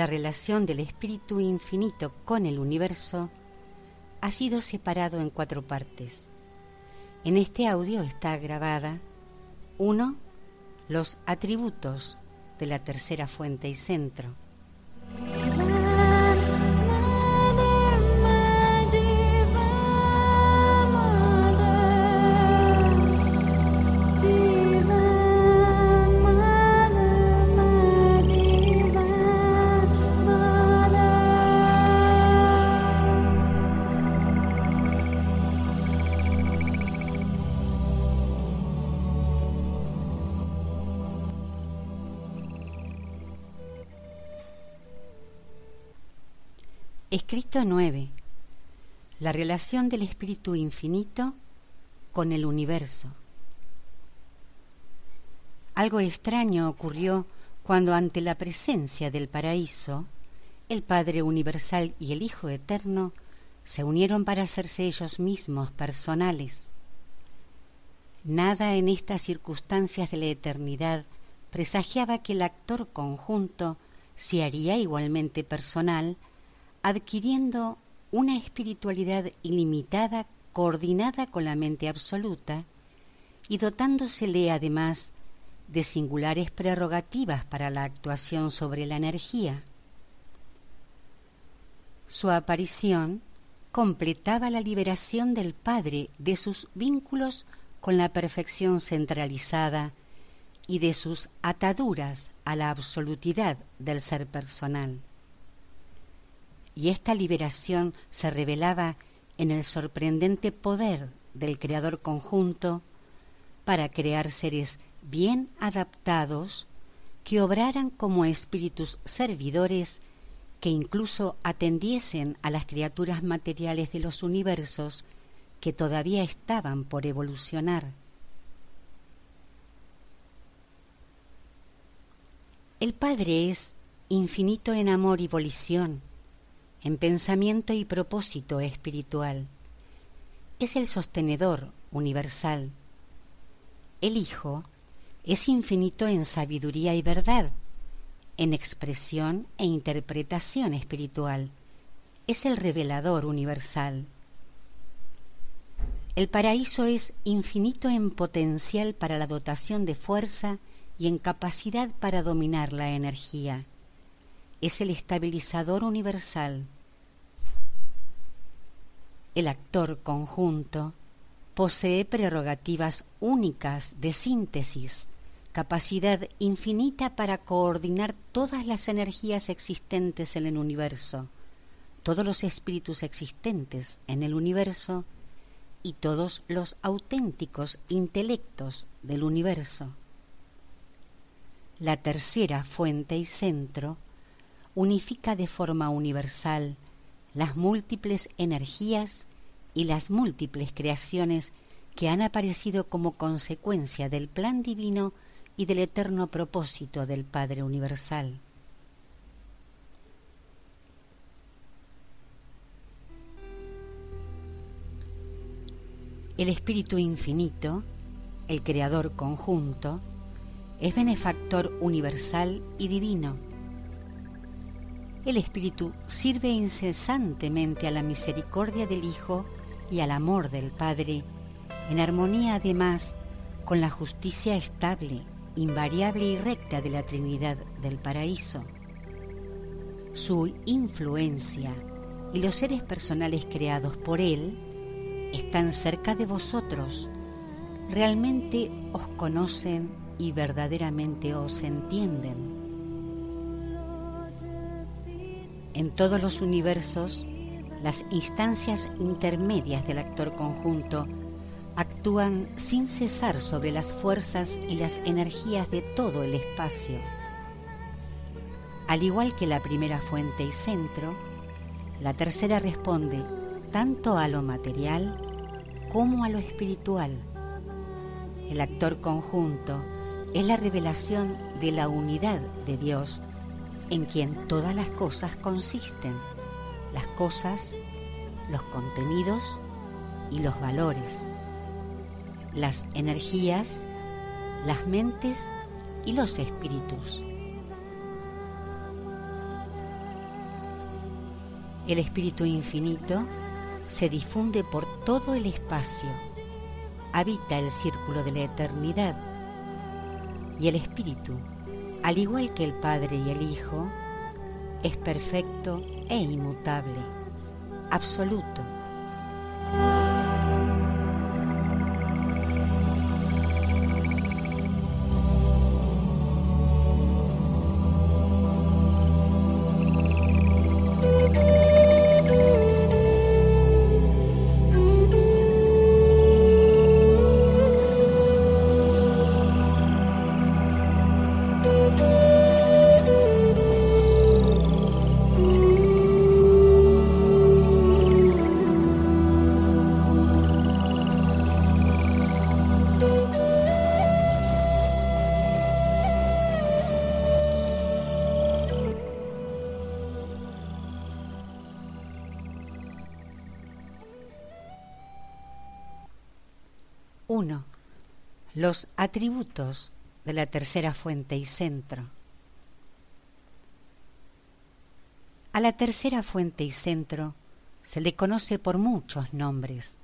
La relación del espíritu infinito con el universo, ha sido separado en cuatro partes. En este audio está grabada 1. Los atributos de la tercera fuente y centro. 9. La relación del espíritu infinito con el universo. Algo extraño ocurrió cuando ante la presencia del paraíso, el Padre Universal y el Hijo Eterno se unieron para hacerse ellos mismos personales. Nada en estas circunstancias de la eternidad presagiaba que el actor conjunto se haría igualmente personal adquiriendo una espiritualidad ilimitada coordinada con la mente absoluta y dotándosele además de singulares prerrogativas para la actuación sobre la energía. Su aparición completaba la liberación del Padre de sus vínculos con la perfección centralizada y de sus ataduras a la absolutidad del ser personal y esta liberación se revelaba en el sorprendente poder del creador conjunto para crear seres bien adaptados que obraran como espíritus servidores que incluso atendiesen a las criaturas materiales de los universos que todavía estaban por evolucionar. El Padre es infinito en amor y volición, en pensamiento y propósito espiritual. Es el sostenedor universal. El Hijo es infinito en sabiduría y verdad, en expresión e interpretación espiritual. Es el revelador universal. El paraíso es infinito en potencial para la dotación de fuerza y en capacidad para dominar la energía es el estabilizador universal. El actor conjunto posee prerrogativas únicas de síntesis, capacidad infinita para coordinar todas las energías existentes en el universo, todos los espíritus existentes en el universo y todos los auténticos intelectos del universo. La tercera fuente y centro unifica de forma universal las múltiples energías y las múltiples creaciones que han aparecido como consecuencia del plan divino y del eterno propósito del Padre Universal. El Espíritu Infinito, el Creador conjunto, es benefactor universal y divino el Espíritu sirve incesantemente a la misericordia del Hijo y al amor del Padre, en armonía además con la justicia estable, invariable y recta de la Trinidad del Paraíso. Su influencia y los seres personales creados por Él están cerca de vosotros, realmente os conocen y verdaderamente os entienden En todos los universos, las instancias intermedias del actor conjunto actúan sin cesar sobre las fuerzas y las energías de todo el espacio. Al igual que la primera fuente y centro, la tercera responde tanto a lo material como a lo espiritual. El actor conjunto es la revelación de la unidad de Dios en quien todas las cosas consisten, las cosas, los contenidos y los valores las energías, las mentes y los espíritus. El espíritu infinito se difunde por todo el espacio, habita el círculo de la eternidad y el espíritu, al igual que el Padre y el Hijo, es perfecto e inmutable, absoluto Los atributos de la tercera fuente y centro. A la tercera fuente y centro se le conoce por muchos nombres.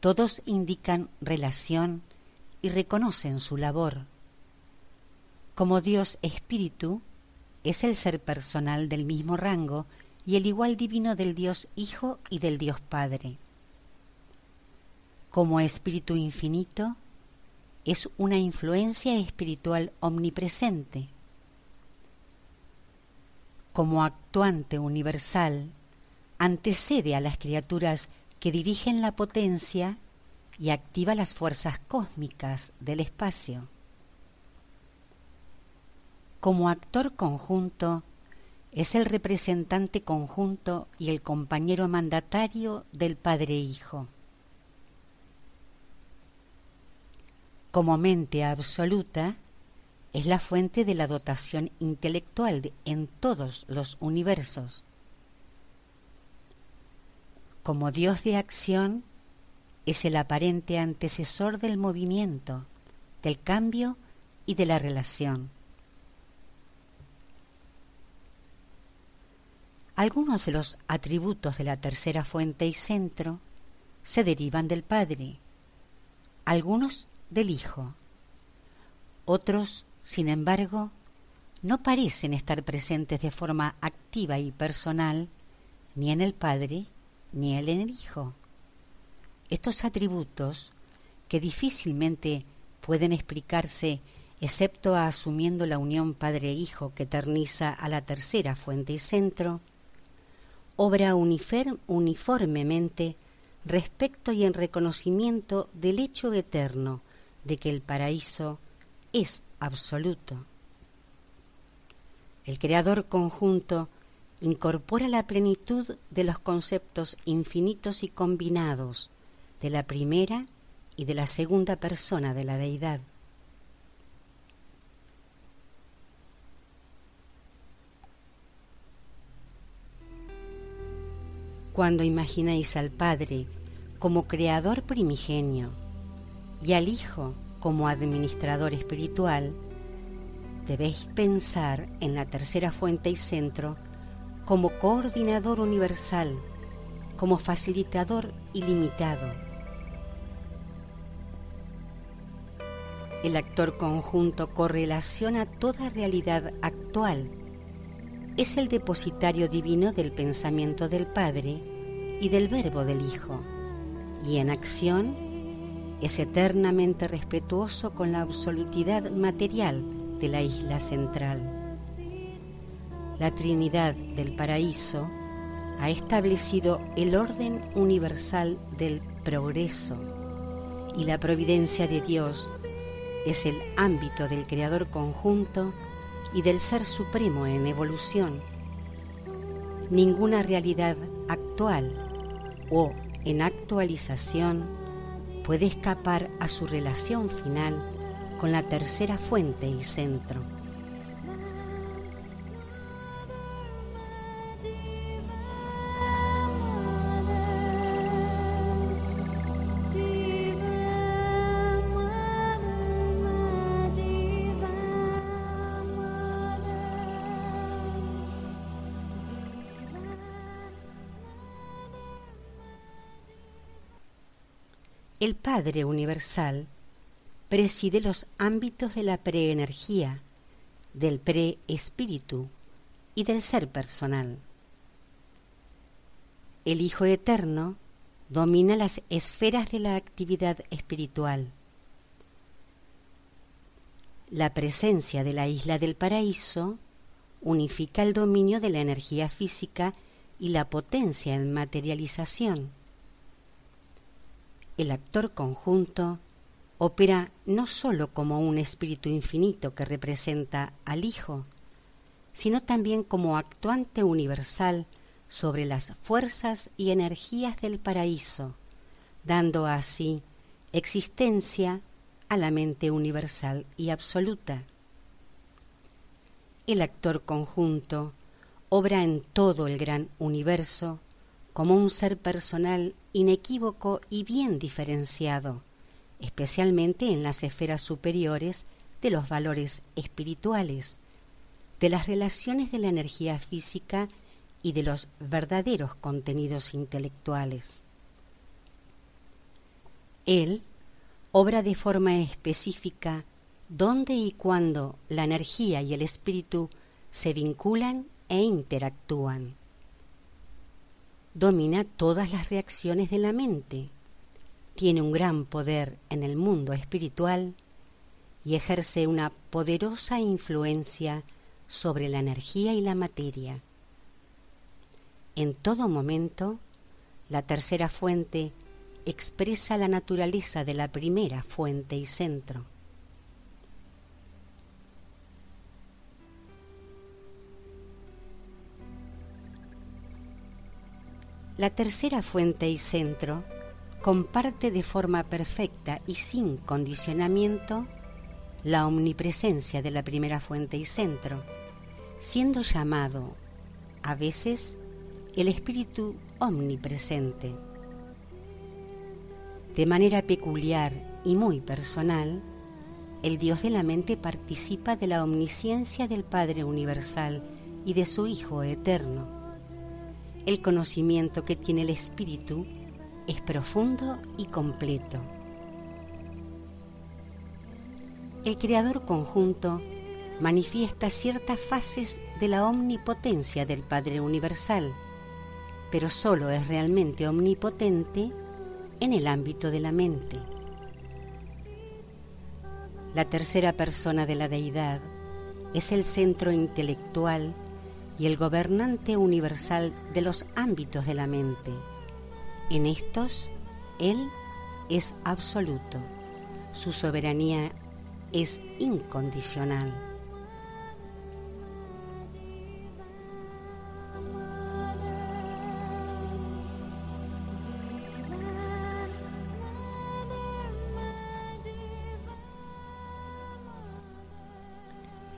Todos indican relación y reconocen su labor. Como Dios espíritu, es el ser personal del mismo rango y el igual divino del Dios Hijo y del Dios Padre como espíritu infinito, es una influencia espiritual omnipresente. Como actuante universal, antecede a las criaturas que dirigen la potencia y activa las fuerzas cósmicas del espacio. Como actor conjunto, es el representante conjunto y el compañero mandatario del Padre Hijo. Como mente absoluta, es la fuente de la dotación intelectual en todos los universos. Como Dios de acción, es el aparente antecesor del movimiento, del cambio y de la relación. Algunos de los atributos de la tercera fuente y centro se derivan del Padre, algunos del Hijo. Otros, sin embargo, no parecen estar presentes de forma activa y personal ni en el Padre ni en el Hijo. Estos atributos, que difícilmente pueden explicarse excepto asumiendo la unión Padre-Hijo que eterniza a la tercera fuente y centro, obra uniformemente respecto y en reconocimiento del hecho eterno de que el paraíso es absoluto. El creador conjunto incorpora la plenitud de los conceptos infinitos y combinados de la primera y de la segunda persona de la deidad. Cuando imagináis al Padre como creador primigenio, y al Hijo como administrador espiritual, debéis pensar en la tercera fuente y centro como coordinador universal, como facilitador ilimitado. El actor conjunto correlaciona toda realidad actual. Es el depositario divino del pensamiento del Padre y del Verbo del Hijo, y en acción es eternamente respetuoso con la absolutidad material de la isla central. la Trinidad del Paraíso ha establecido el orden universal del progreso y la providencia de Dios es el ámbito del Creador conjunto y del Ser Supremo en evolución. Ninguna realidad actual o en actualización puede escapar a su relación final con la tercera fuente y centro. Padre Universal preside los ámbitos de la preenergía, del preespíritu y del ser personal. El Hijo Eterno domina las esferas de la actividad espiritual. La presencia de la isla del paraíso unifica el dominio de la energía física y la potencia en materialización el actor conjunto opera no sólo como un espíritu infinito que representa al Hijo, sino también como actuante universal sobre las fuerzas y energías del paraíso, dando así existencia a la mente universal y absoluta. El actor conjunto obra en todo el gran universo como un ser personal inequívoco y bien diferenciado, especialmente en las esferas superiores de los valores espirituales, de las relaciones de la energía física y de los verdaderos contenidos intelectuales. Él obra de forma específica dónde y cuándo la energía y el espíritu se vinculan e interactúan domina todas las reacciones de la mente, tiene un gran poder en el mundo espiritual y ejerce una poderosa influencia sobre la energía y la materia. En todo momento, la tercera fuente expresa la naturaleza de la primera fuente y centro. La tercera fuente y centro comparte de forma perfecta y sin condicionamiento la omnipresencia de la primera fuente y centro, siendo llamado a veces el espíritu omnipresente. De manera peculiar y muy personal, el Dios de la mente participa de la omnisciencia del Padre Universal y de su Hijo Eterno el conocimiento que tiene el espíritu es profundo y completo. El creador conjunto manifiesta ciertas fases de la omnipotencia del Padre Universal, pero solo es realmente omnipotente en el ámbito de la mente. La tercera persona de la deidad es el centro intelectual y el gobernante universal de los ámbitos de la mente. En estos, Él es absoluto, su soberanía es incondicional.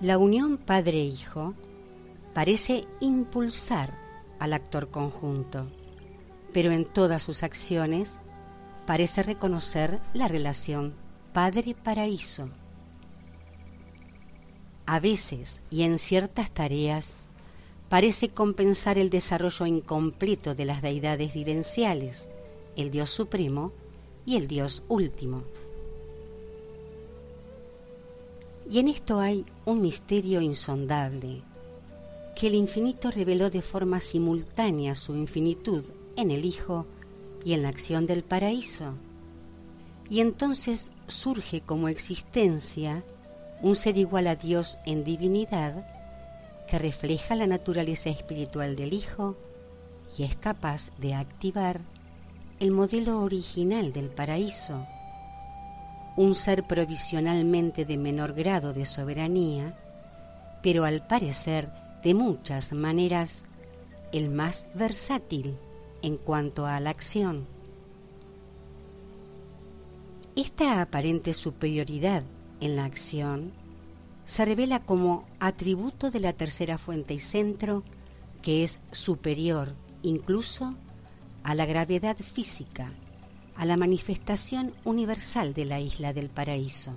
La unión padre-hijo parece impulsar al actor conjunto, pero en todas sus acciones parece reconocer la relación padre-paraíso. A veces y en ciertas tareas parece compensar el desarrollo incompleto de las deidades vivenciales, el Dios Supremo y el Dios Último. Y en esto hay un misterio insondable, que el infinito reveló de forma simultánea su infinitud en el Hijo y en la acción del paraíso. Y entonces surge como existencia un ser igual a Dios en divinidad que refleja la naturaleza espiritual del Hijo y es capaz de activar el modelo original del paraíso, un ser provisionalmente de menor grado de soberanía, pero al parecer de muchas maneras el más versátil en cuanto a la acción. Esta aparente superioridad en la acción se revela como atributo de la tercera fuente y centro que es superior incluso a la gravedad física, a la manifestación universal de la isla del paraíso.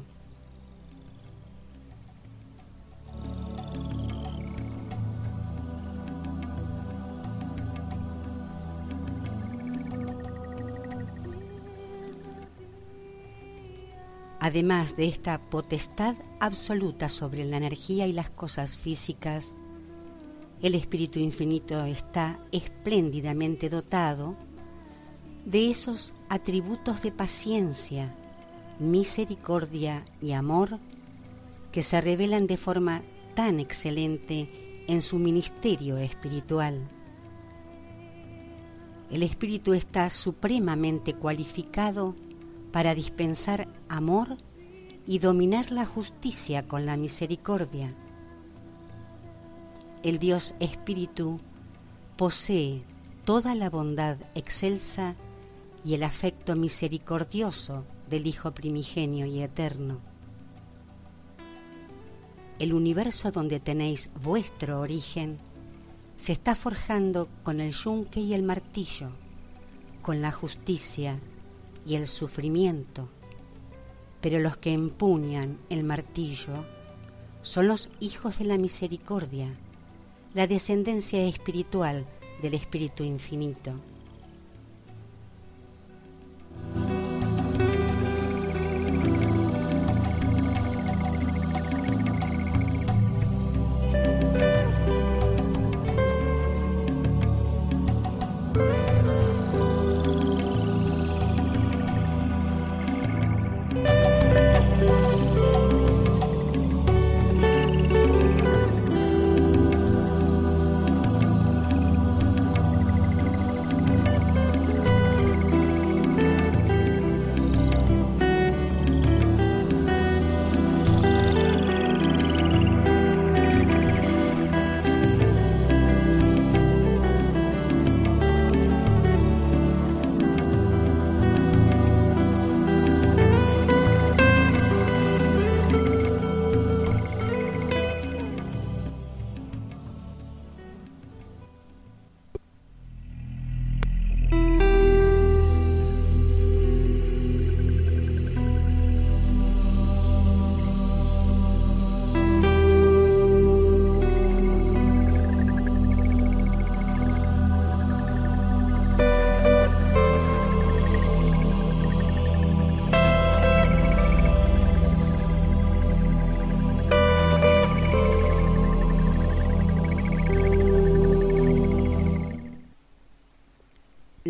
Además de esta potestad absoluta sobre la energía y las cosas físicas, el Espíritu Infinito está espléndidamente dotado de esos atributos de paciencia, misericordia y amor que se revelan de forma tan excelente en su ministerio espiritual. El Espíritu está supremamente cualificado para dispensar amor y dominar la justicia con la misericordia. El Dios Espíritu posee toda la bondad excelsa y el afecto misericordioso del Hijo primigenio y eterno. El universo donde tenéis vuestro origen se está forjando con el yunque y el martillo, con la justicia y el sufrimiento, pero los que empuñan el martillo son los hijos de la misericordia, la descendencia espiritual del Espíritu Infinito.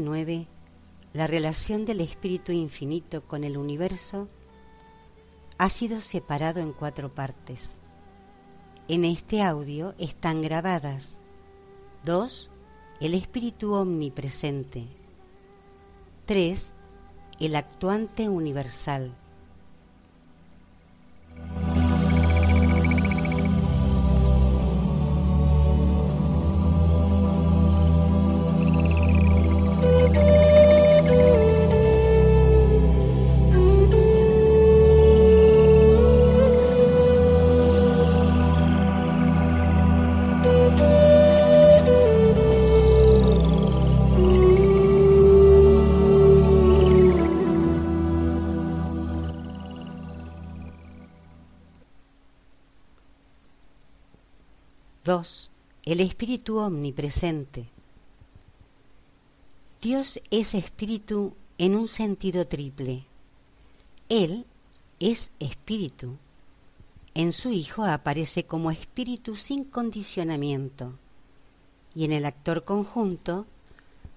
9, la relación del espíritu infinito con el universo, ha sido separado en cuatro partes. En este audio están grabadas 2. El espíritu omnipresente. 3. El actuante universal. El espíritu omnipresente. Dios es espíritu en un sentido triple. Él es espíritu. En su Hijo aparece como espíritu sin condicionamiento y en el actor conjunto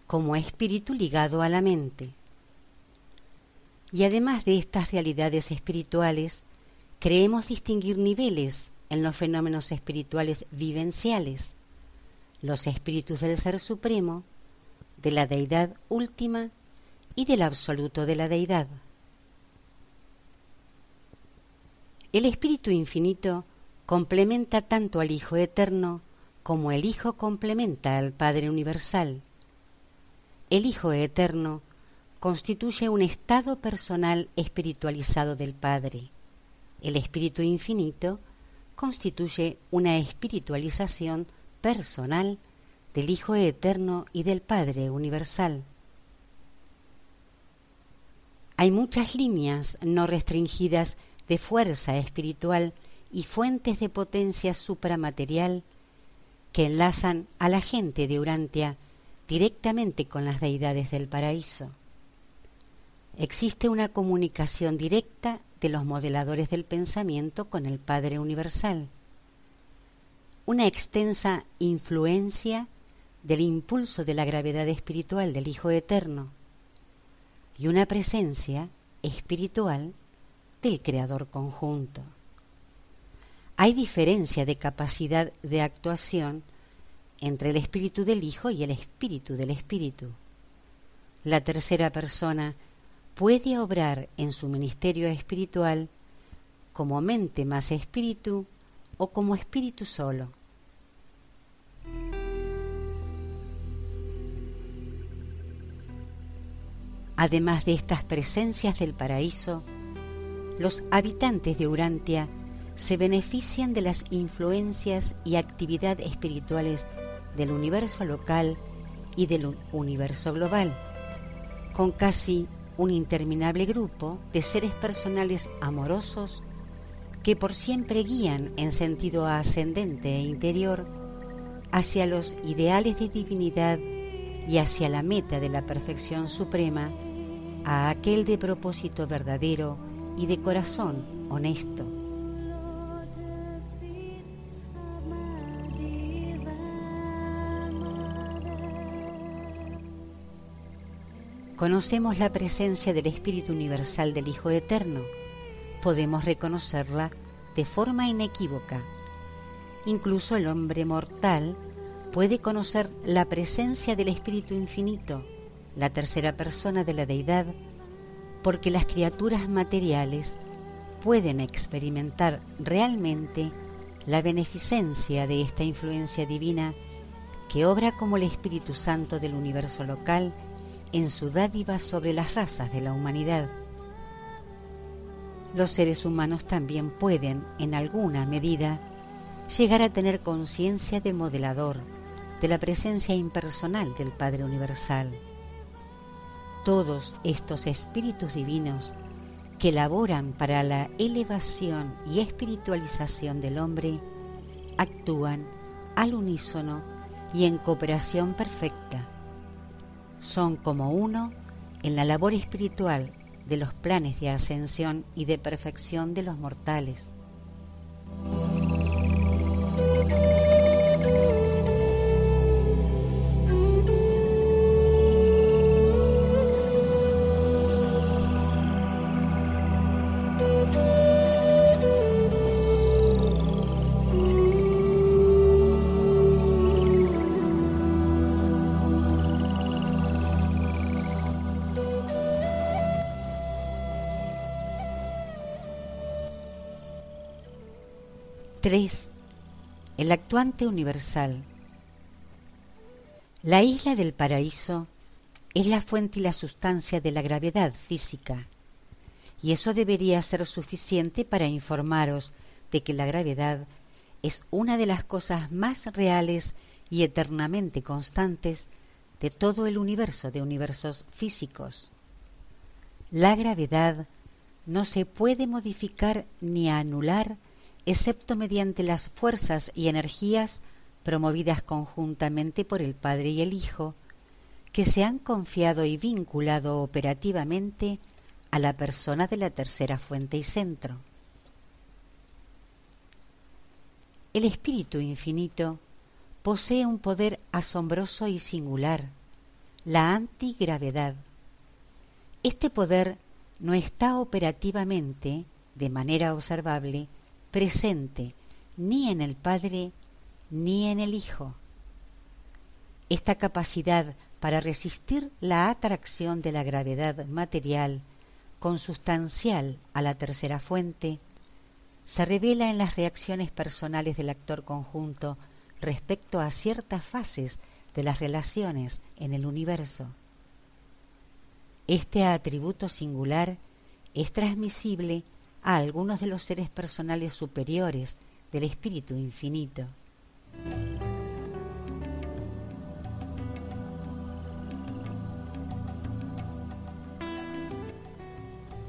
como espíritu ligado a la mente. Y además de estas realidades espirituales, creemos distinguir niveles en los fenómenos espirituales vivenciales, los espíritus del Ser Supremo, de la Deidad última y del absoluto de la Deidad. El Espíritu Infinito complementa tanto al Hijo Eterno como el Hijo complementa al Padre Universal. El Hijo Eterno constituye un estado personal espiritualizado del Padre. El Espíritu Infinito constituye una espiritualización personal del Hijo Eterno y del Padre Universal. Hay muchas líneas no restringidas de fuerza espiritual y fuentes de potencia supramaterial que enlazan a la gente de Urantia directamente con las deidades del paraíso. Existe una comunicación directa de los modeladores del pensamiento con el Padre Universal, una extensa influencia del impulso de la gravedad espiritual del Hijo Eterno y una presencia espiritual del Creador conjunto. Hay diferencia de capacidad de actuación entre el espíritu del Hijo y el espíritu del Espíritu. La tercera persona puede obrar en su ministerio espiritual como mente más espíritu o como espíritu solo. Además de estas presencias del paraíso, los habitantes de Urantia se benefician de las influencias y actividad espirituales del universo local y del universo global, con casi un interminable grupo de seres personales amorosos que por siempre guían en sentido ascendente e interior hacia los ideales de divinidad y hacia la meta de la perfección suprema, a aquel de propósito verdadero y de corazón honesto. Conocemos la presencia del Espíritu Universal del Hijo Eterno. Podemos reconocerla de forma inequívoca. Incluso el hombre mortal puede conocer la presencia del Espíritu Infinito, la tercera persona de la deidad, porque las criaturas materiales pueden experimentar realmente la beneficencia de esta influencia divina que obra como el Espíritu Santo del universo local en su dádiva sobre las razas de la humanidad. Los seres humanos también pueden, en alguna medida, llegar a tener conciencia del modelador, de la presencia impersonal del Padre Universal. Todos estos espíritus divinos que laboran para la elevación y espiritualización del hombre actúan al unísono y en cooperación perfecta son como uno en la labor espiritual de los planes de ascensión y de perfección de los mortales. El actuante universal. La isla del paraíso es la fuente y la sustancia de la gravedad física, y eso debería ser suficiente para informaros de que la gravedad es una de las cosas más reales y eternamente constantes de todo el universo de universos físicos. La gravedad no se puede modificar ni anular excepto mediante las fuerzas y energías promovidas conjuntamente por el Padre y el Hijo, que se han confiado y vinculado operativamente a la persona de la tercera fuente y centro. El Espíritu Infinito posee un poder asombroso y singular, la antigravedad. Este poder no está operativamente, de manera observable, presente ni en el Padre ni en el Hijo. Esta capacidad para resistir la atracción de la gravedad material consustancial a la tercera fuente se revela en las reacciones personales del actor conjunto respecto a ciertas fases de las relaciones en el universo. Este atributo singular es transmisible a algunos de los seres personales superiores del Espíritu Infinito.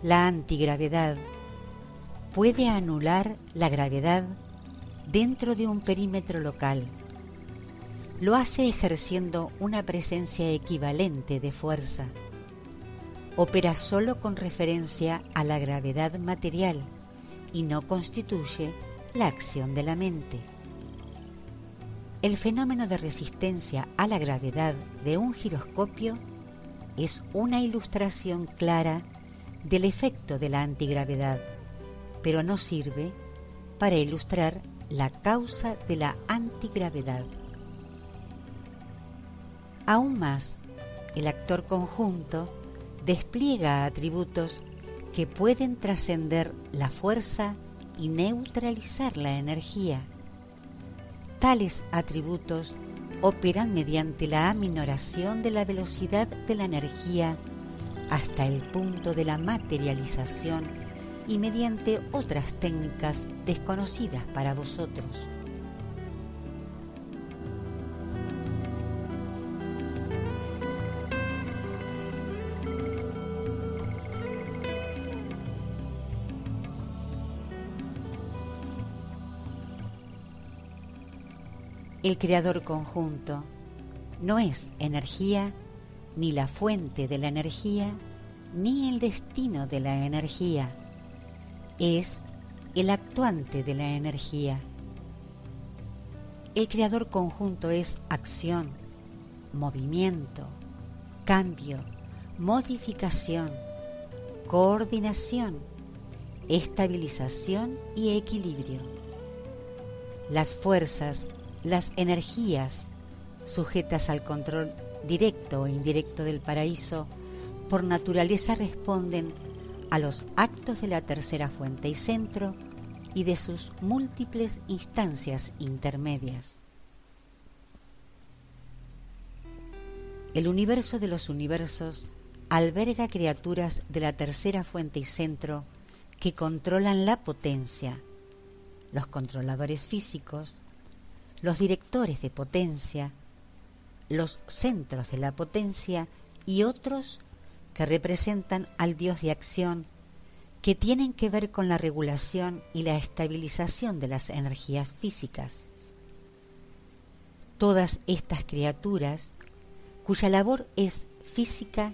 La antigravedad puede anular la gravedad dentro de un perímetro local. Lo hace ejerciendo una presencia equivalente de fuerza. Opera solo con referencia a la gravedad material y no constituye la acción de la mente. El fenómeno de resistencia a la gravedad de un giroscopio es una ilustración clara del efecto de la antigravedad, pero no sirve para ilustrar la causa de la antigravedad. Aún más, el actor conjunto despliega atributos que pueden trascender la fuerza y neutralizar la energía. Tales atributos operan mediante la aminoración de la velocidad de la energía hasta el punto de la materialización y mediante otras técnicas desconocidas para vosotros. El creador conjunto no es energía ni la fuente de la energía, ni el destino de la energía. Es el actuante de la energía. El creador conjunto es acción, movimiento, cambio, modificación, coordinación, estabilización y equilibrio. Las fuerzas, las energías sujetas al control directo o indirecto del paraíso, por naturaleza responden a los actos de la tercera fuente y centro y de sus múltiples instancias intermedias. El universo de los universos alberga criaturas de la tercera fuente y centro que controlan la potencia, los controladores físicos, los directores de potencia, los centros de la potencia y otros que representan al Dios de acción, que tienen que ver con la regulación y la estabilización de las energías físicas. Todas estas criaturas, cuya labor es física,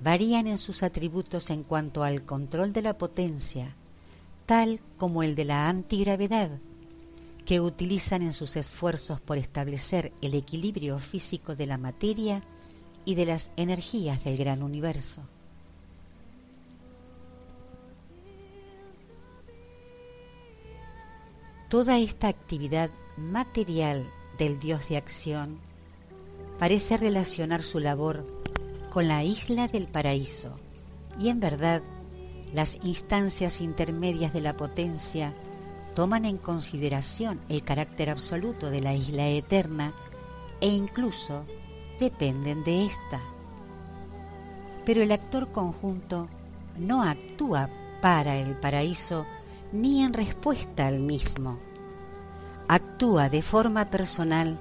varían en sus atributos en cuanto al control de la potencia, tal como el de la antigravedad, que utilizan en sus esfuerzos por establecer el equilibrio físico de la materia y de las energías del gran universo. Toda esta actividad material del Dios de acción parece relacionar su labor con la isla del paraíso y en verdad las instancias intermedias de la potencia toman en consideración el carácter absoluto de la isla eterna e incluso dependen de ésta. Pero el actor conjunto no actúa para el paraíso ni en respuesta al mismo. Actúa de forma personal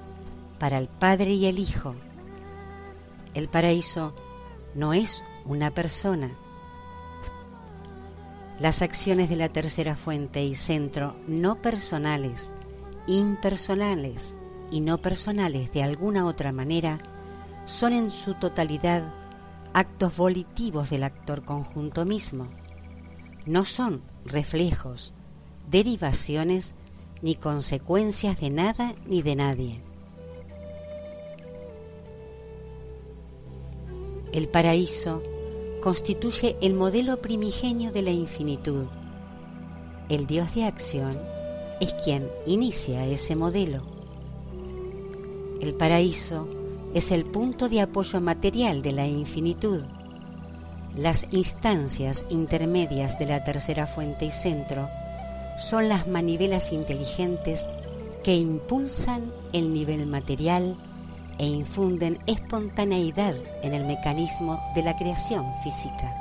para el Padre y el Hijo. El paraíso no es una persona, las acciones de la tercera fuente y centro no personales, impersonales, y no personales de alguna otra manera, son en su totalidad actos volitivos del actor conjunto mismo. No son reflejos, derivaciones ni consecuencias de nada ni de nadie. El paraíso constituye el modelo primigenio de la infinitud. El Dios de acción es quien inicia ese modelo. El paraíso es el punto de apoyo material de la infinitud. Las instancias intermedias de la tercera fuente y centro son las manivelas inteligentes que impulsan el nivel material e infunden espontaneidad en el mecanismo de la creación física.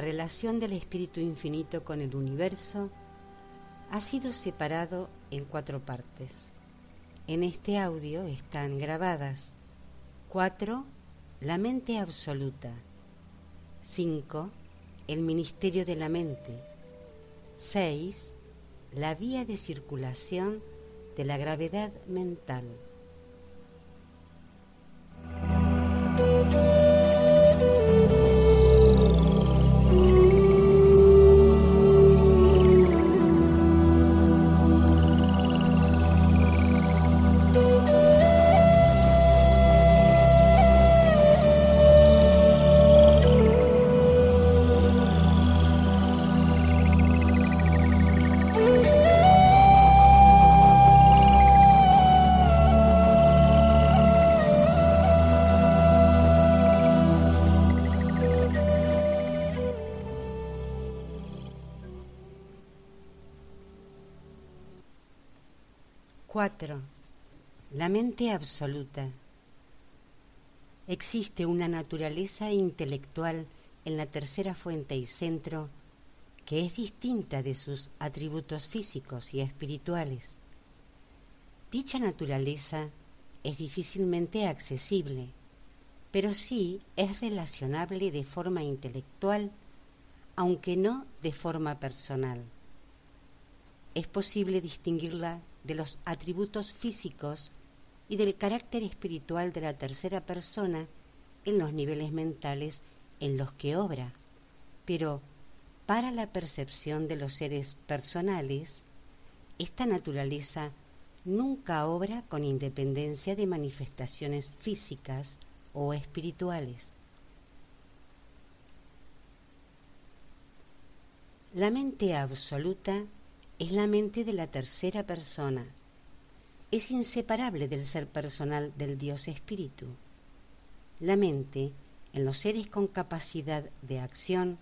Del espíritu infinito con el universo ha sido separado en cuatro partes. En este audio están grabadas 4. La mente absoluta 5. El ministerio de la mente 6. La vía de circulación de la gravedad mental. 4. La mente absoluta. Existe una naturaleza intelectual en la tercera fuente y centro que es distinta de sus atributos físicos y espirituales. Dicha naturaleza es difícilmente accesible, pero sí es relacionable de forma intelectual, aunque no de forma personal. Es posible distinguirla de los atributos físicos y del carácter espiritual de la tercera persona en los niveles mentales en los que obra, pero para la percepción de los seres personales, esta naturaleza nunca obra con independencia de manifestaciones físicas o espirituales. La mente absoluta es la mente de la tercera persona. Es inseparable del ser personal del Dios Espíritu. La mente, en los seres con capacidad de acción,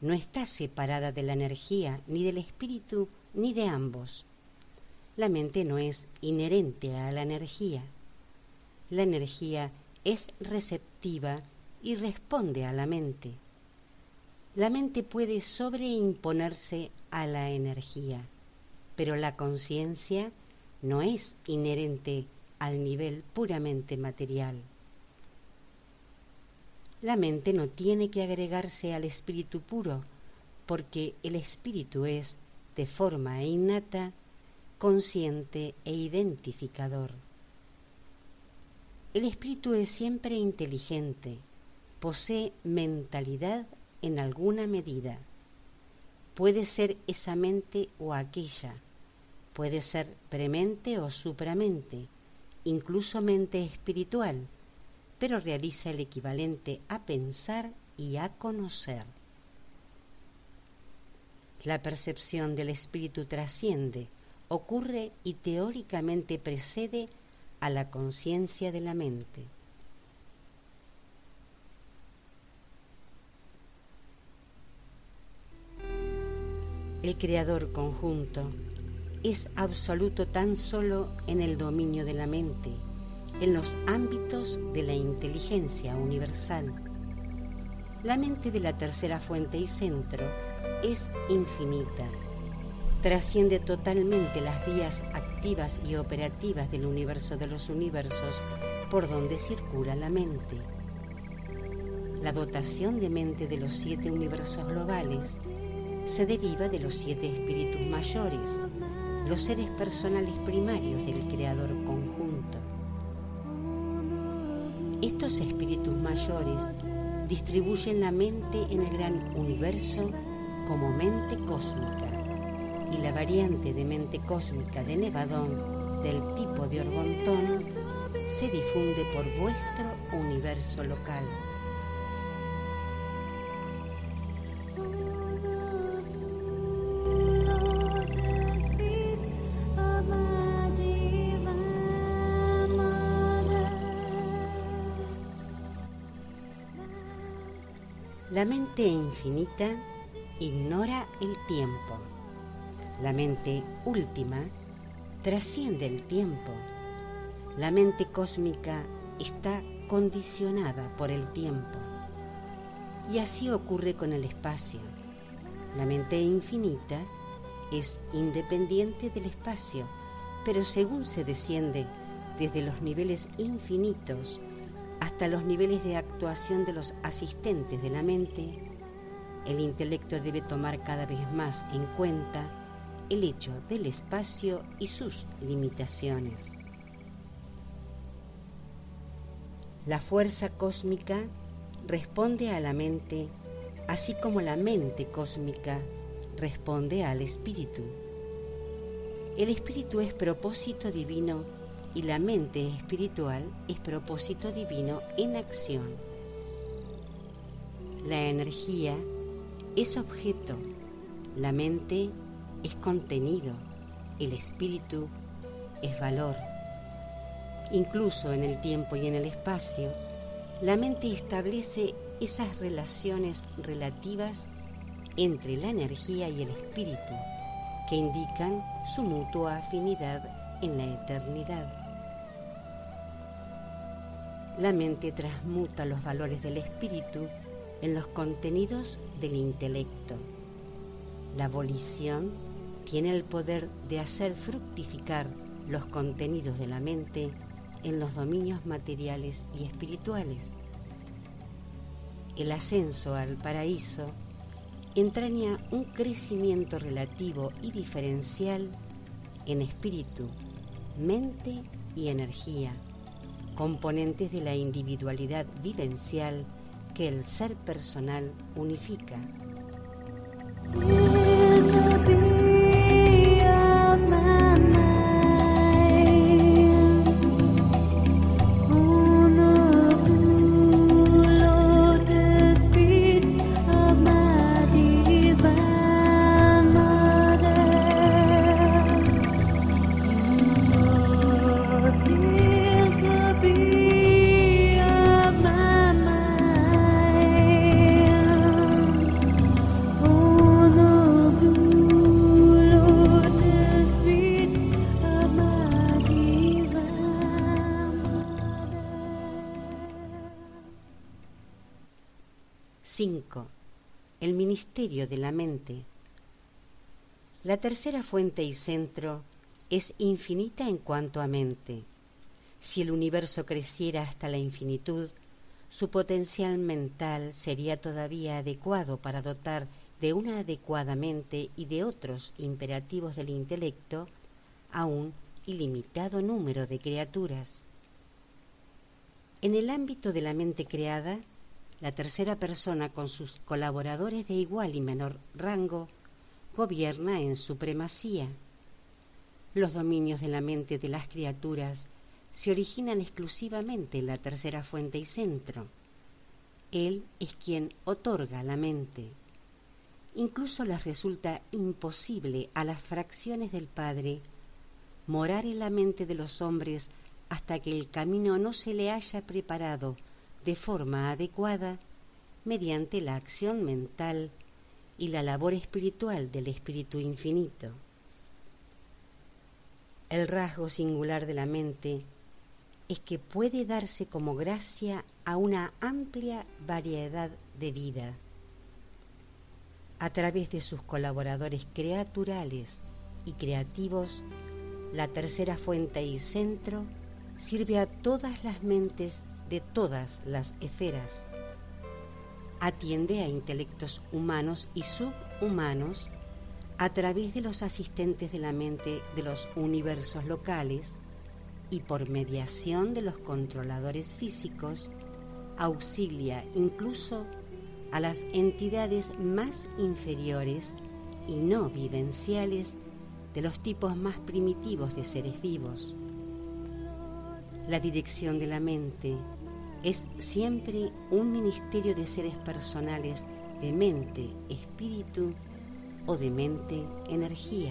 no está separada de la energía, ni del espíritu, ni de ambos. La mente no es inherente a la energía. La energía es receptiva y responde a la mente la mente puede sobreimponerse a la energía, pero la conciencia no es inherente al nivel puramente material. La mente no tiene que agregarse al espíritu puro, porque el espíritu es, de forma innata, consciente e identificador. El espíritu es siempre inteligente, posee mentalidad en alguna medida. Puede ser esa mente o aquella, puede ser premente o supramente, incluso mente espiritual, pero realiza el equivalente a pensar y a conocer. La percepción del espíritu trasciende, ocurre y teóricamente precede a la conciencia de la mente. El creador conjunto, es absoluto tan solo en el dominio de la mente, en los ámbitos de la inteligencia universal. La mente de la tercera fuente y centro es infinita, trasciende totalmente las vías activas y operativas del universo de los universos por donde circula la mente. La dotación de mente de los siete universos globales se deriva de los siete espíritus mayores, los seres personales primarios del Creador conjunto. Estos espíritus mayores distribuyen la mente en el gran universo como mente cósmica y la variante de mente cósmica de Nevadón del tipo de Orgontón se difunde por vuestro universo local. La mente infinita ignora el tiempo. La mente última trasciende el tiempo. La mente cósmica está condicionada por el tiempo. Y así ocurre con el espacio. La mente infinita es independiente del espacio, pero según se desciende desde los niveles infinitos hasta los niveles de actuación de los asistentes de la mente, el intelecto debe tomar cada vez más en cuenta el hecho del espacio y sus limitaciones. La fuerza cósmica responde a la mente, así como la mente cósmica responde al espíritu. El espíritu es propósito divino y la mente espiritual es propósito divino en acción. La energía es objeto, la mente es contenido, el espíritu es valor. Incluso en el tiempo y en el espacio, la mente establece esas relaciones relativas entre la energía y el espíritu que indican su mutua afinidad en la eternidad. La mente transmuta los valores del espíritu en los contenidos del intelecto. La volición tiene el poder de hacer fructificar los contenidos de la mente en los dominios materiales y espirituales. El ascenso al paraíso entraña un crecimiento relativo y diferencial en espíritu, mente y energía, componentes de la individualidad vivencial que el ser personal unifica. La tercera fuente y centro es infinita en cuanto a mente. Si el universo creciera hasta la infinitud, su potencial mental sería todavía adecuado para dotar de una adecuada mente y de otros imperativos del intelecto a un ilimitado número de criaturas. En el ámbito de la mente creada, la tercera persona con sus colaboradores de igual y menor rango gobierna en supremacía. Los dominios de la mente de las criaturas se originan exclusivamente en la tercera fuente y centro. Él es quien otorga la mente. Incluso les resulta imposible a las fracciones del Padre morar en la mente de los hombres hasta que el camino no se le haya preparado de forma adecuada mediante la acción mental y la labor espiritual del Espíritu Infinito. El rasgo singular de la mente es que puede darse como gracia a una amplia variedad de vida. A través de sus colaboradores creaturales y creativos, la tercera fuente y centro sirve a todas las mentes de todas las esferas. Atiende a intelectos humanos y subhumanos a través de los asistentes de la mente de los universos locales y por mediación de los controladores físicos, auxilia incluso a las entidades más inferiores y no vivenciales de los tipos más primitivos de seres vivos. La dirección de la mente es siempre un ministerio de seres personales de mente, espíritu o de mente, energía.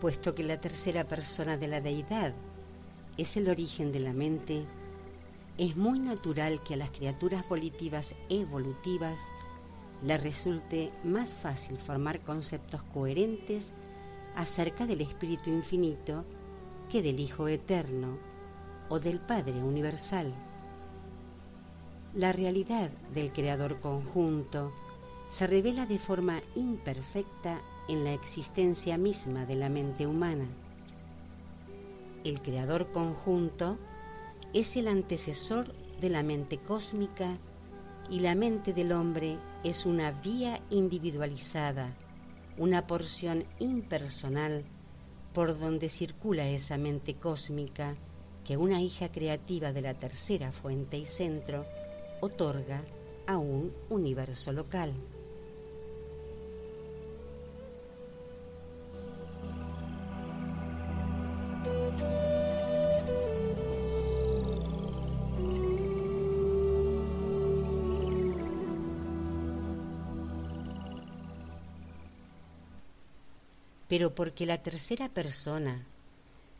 Puesto que la tercera persona de la deidad es el origen de la mente, es muy natural que a las criaturas volitivas evolutivas les resulte más fácil formar conceptos coherentes acerca del Espíritu Infinito que del Hijo Eterno o del Padre Universal. La realidad del Creador conjunto se revela de forma imperfecta en la existencia misma de la mente humana el creador conjunto es el antecesor de la mente cósmica y la mente del hombre es una vía individualizada, una porción impersonal por donde circula esa mente cósmica que una hija creativa de la tercera fuente y centro otorga a un universo local. Pero porque la tercera persona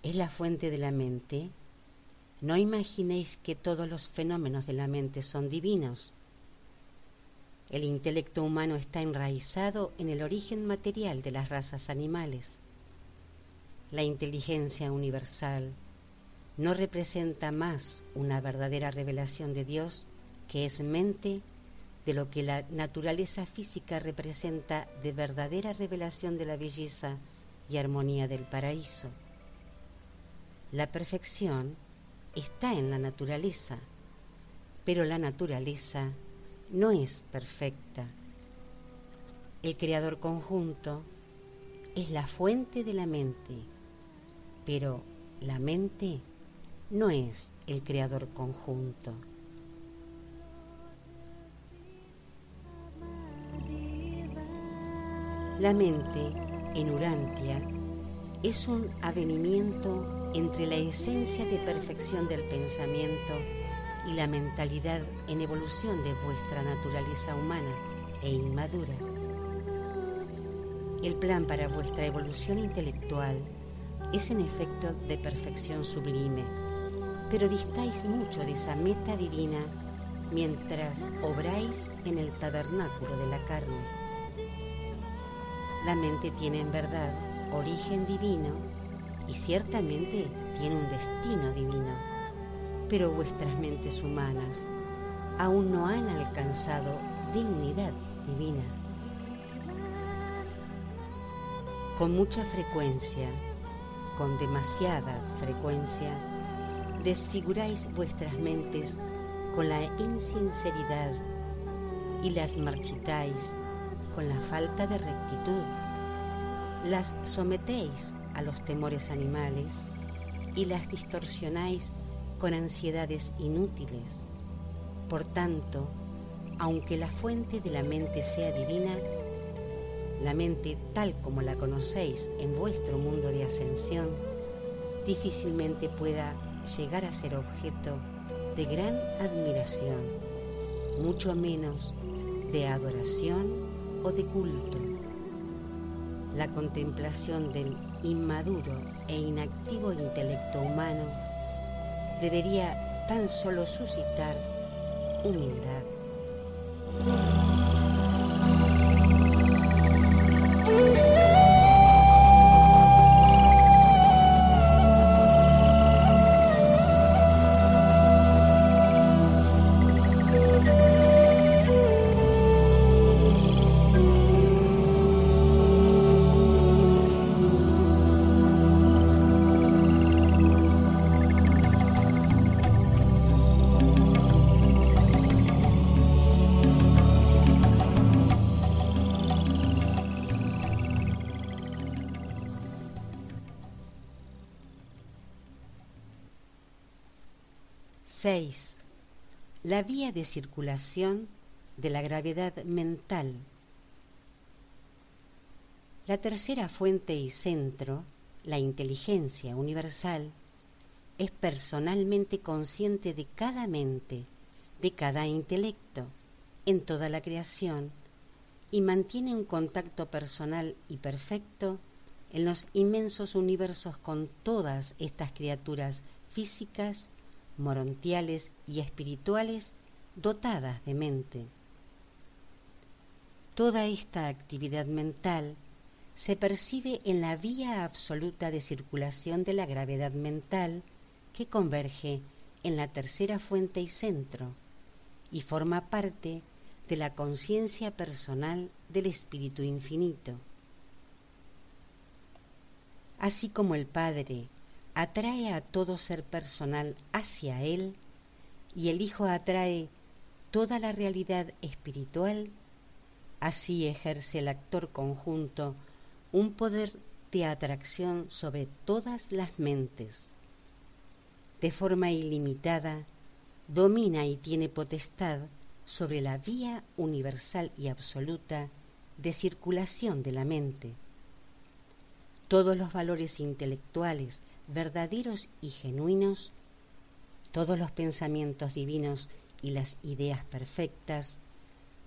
es la fuente de la mente, no imaginéis que todos los fenómenos de la mente son divinos. El intelecto humano está enraizado en el origen material de las razas animales. La inteligencia universal no representa más una verdadera revelación de Dios, que es mente, de lo que la naturaleza física representa de verdadera revelación de la belleza y armonía del paraíso. La perfección está en la naturaleza, pero la naturaleza no es perfecta. El creador conjunto es la fuente de la mente, pero la mente no es el creador conjunto. La mente en Urantia es un avenimiento entre la esencia de perfección del pensamiento y la mentalidad en evolución de vuestra naturaleza humana e inmadura. El plan para vuestra evolución intelectual es en efecto de perfección sublime, pero distáis mucho de esa meta divina mientras obráis en el tabernáculo de la carne. La mente tiene en verdad origen divino y ciertamente tiene un destino divino, pero vuestras mentes humanas aún no han alcanzado dignidad divina. Con mucha frecuencia, con demasiada frecuencia, desfiguráis vuestras mentes con la insinceridad y las marchitáis con la falta de rectitud. Las sometéis a los temores animales y las distorsionáis con ansiedades inútiles. Por tanto, aunque la fuente de la mente sea divina, la mente tal como la conocéis en vuestro mundo de ascensión, difícilmente pueda llegar a ser objeto de gran admiración, mucho menos de adoración o de culto. La contemplación del inmaduro e inactivo intelecto humano debería tan solo suscitar humildad. La vía de circulación de la gravedad mental. La tercera fuente y centro, la inteligencia universal, es personalmente consciente de cada mente, de cada intelecto, en toda la creación, y mantiene un contacto personal y perfecto en los inmensos universos con todas estas criaturas físicas morontiales y espirituales dotadas de mente. Toda esta actividad mental se percibe en la vía absoluta de circulación de la gravedad mental que converge en la tercera fuente y centro y forma parte de la conciencia personal del Espíritu Infinito. Así como el Padre atrae a todo ser personal hacia él y el Hijo atrae toda la realidad espiritual, así ejerce el actor conjunto un poder de atracción sobre todas las mentes. De forma ilimitada, domina y tiene potestad sobre la vía universal y absoluta de circulación de la mente. Todos los valores intelectuales, verdaderos y genuinos, todos los pensamientos divinos y las ideas perfectas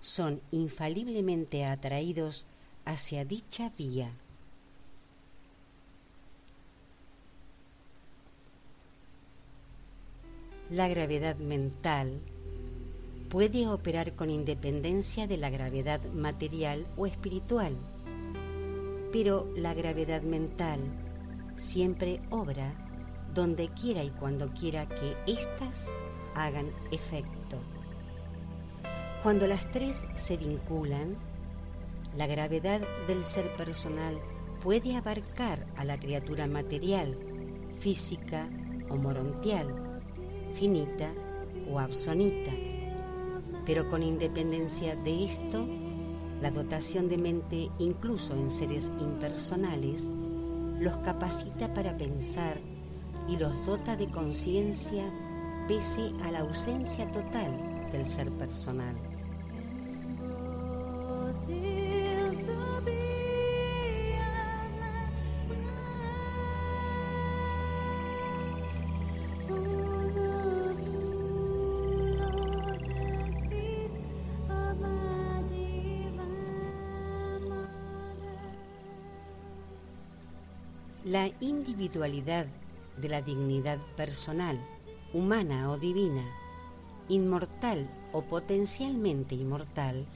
son infaliblemente atraídos hacia dicha vía. La gravedad mental puede operar con independencia de la gravedad material o espiritual, pero la gravedad mental siempre obra donde quiera y cuando quiera que éstas hagan efecto. Cuando las tres se vinculan, la gravedad del ser personal puede abarcar a la criatura material, física o morontial, finita o absonita. Pero con independencia de esto, la dotación de mente, incluso en seres impersonales, los capacita para pensar y los dota de conciencia pese a la ausencia total del ser personal. La individualidad de la dignidad personal, humana o divina, inmortal o potencialmente inmortal,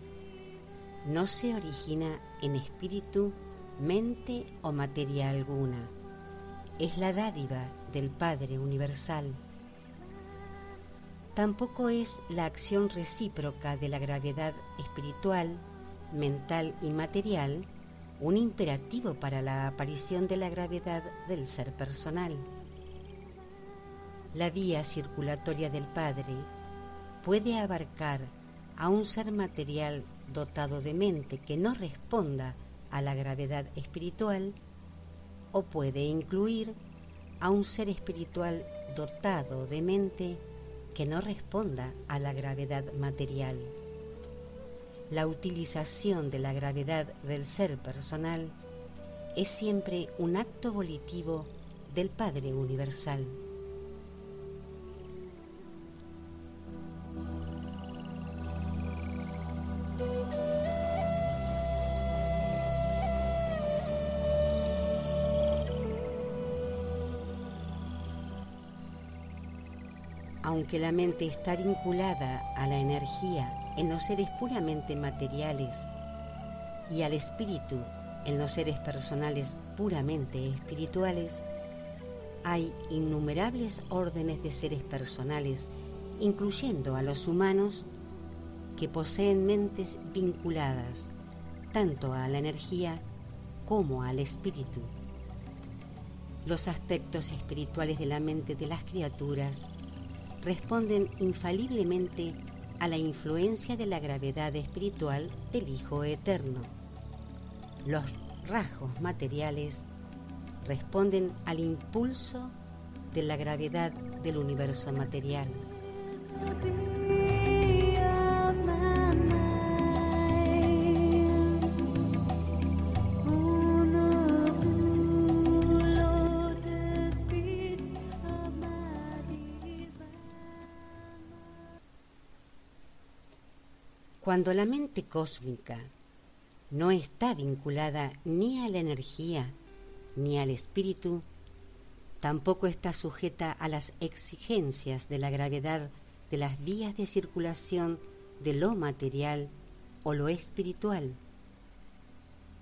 no se origina en espíritu, mente o materia alguna. Es la dádiva del Padre Universal. Tampoco es la acción recíproca de la gravedad espiritual, mental y material un imperativo para la aparición de la gravedad del ser personal. La vía circulatoria del Padre puede abarcar a un ser material dotado de mente que no responda a la gravedad espiritual o puede incluir a un ser espiritual dotado de mente que no responda a la gravedad material la utilización de la gravedad del ser personal es siempre un acto volitivo del Padre Universal. Aunque la mente está vinculada a la energía en los seres puramente materiales y al espíritu en los seres personales puramente espirituales, hay innumerables órdenes de seres personales, incluyendo a los humanos, que poseen mentes vinculadas tanto a la energía como al espíritu. Los aspectos espirituales de la mente de las criaturas responden infaliblemente a la influencia de la gravedad espiritual del Hijo Eterno. Los rasgos materiales responden al impulso de la gravedad del universo material. Cuando la mente cósmica no está vinculada ni a la energía ni al espíritu, tampoco está sujeta a las exigencias de la gravedad de las vías de circulación de lo material o lo espiritual.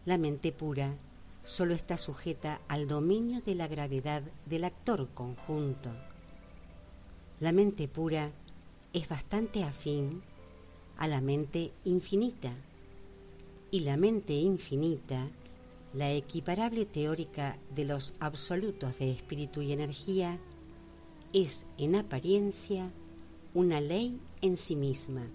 La mente pura solo está sujeta al dominio de la gravedad del actor conjunto. La mente pura es bastante afín a la mente infinita. Y la mente infinita, la equiparable teórica de los absolutos de espíritu y energía, es en apariencia una ley en sí misma.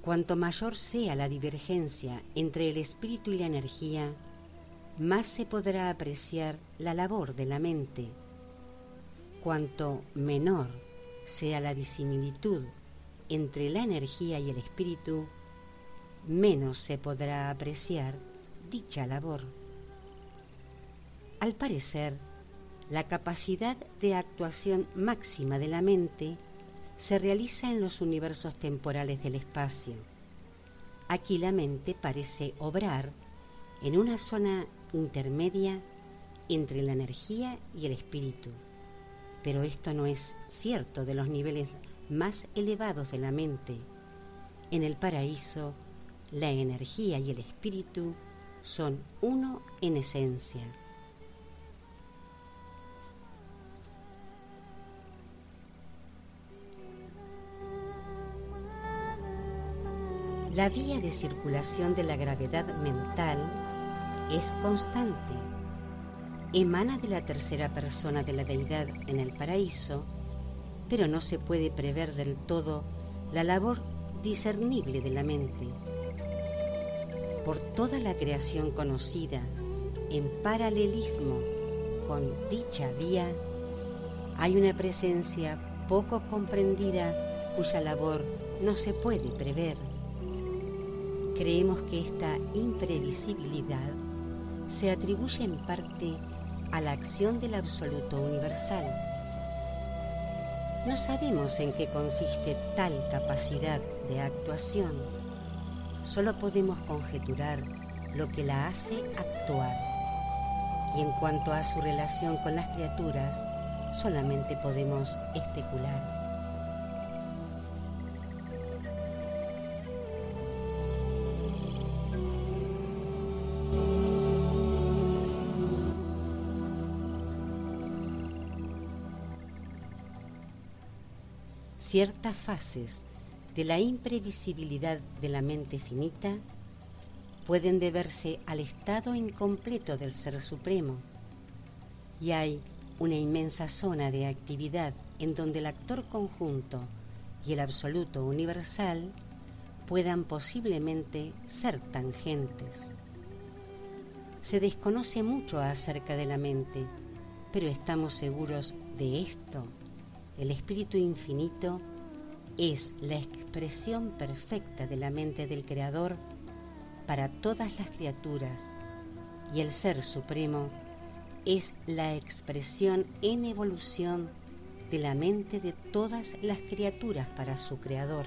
Cuanto mayor sea la divergencia entre el espíritu y la energía, más se podrá apreciar la labor de la mente. Cuanto menor sea la disimilitud entre la energía y el espíritu, menos se podrá apreciar dicha labor. Al parecer, la capacidad de actuación máxima de la mente se realiza en los universos temporales del espacio. Aquí la mente parece obrar en una zona intermedia entre la energía y el espíritu Pero esto no es cierto de los niveles más elevados de la mente. En el paraíso, la energía y el espíritu son uno en esencia. La vía de circulación de la gravedad mental es constante. Emana de la tercera persona de la deidad en el paraíso, pero no se puede prever del todo la labor discernible de la mente. Por toda la creación conocida, en paralelismo con dicha vía, hay una presencia poco comprendida cuya labor no se puede prever Creemos que esta imprevisibilidad se atribuye en parte a la acción del absoluto universal. No sabemos en qué consiste tal capacidad de actuación, solo podemos conjeturar lo que la hace actuar. Y en cuanto a su relación con las criaturas, solamente podemos especular. Ciertas fases de la imprevisibilidad de la mente finita pueden deberse al estado incompleto del Ser Supremo y hay una inmensa zona de actividad en donde el actor conjunto y el absoluto universal puedan posiblemente ser tangentes. Se desconoce mucho acerca de la mente, pero estamos seguros de esto el Espíritu Infinito es la expresión perfecta de la mente del Creador para todas las criaturas y el Ser Supremo es la expresión en evolución de la mente de todas las criaturas para su Creador.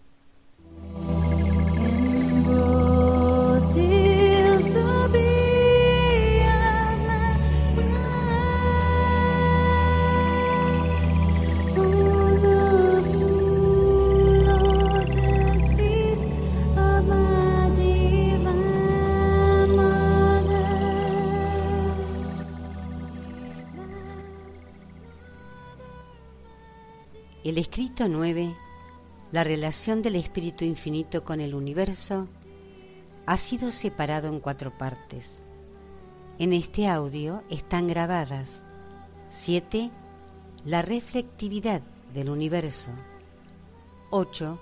9, la relación del Espíritu Infinito con el universo, ha sido separado en cuatro partes. En este audio están grabadas 7. La reflectividad del universo. 8.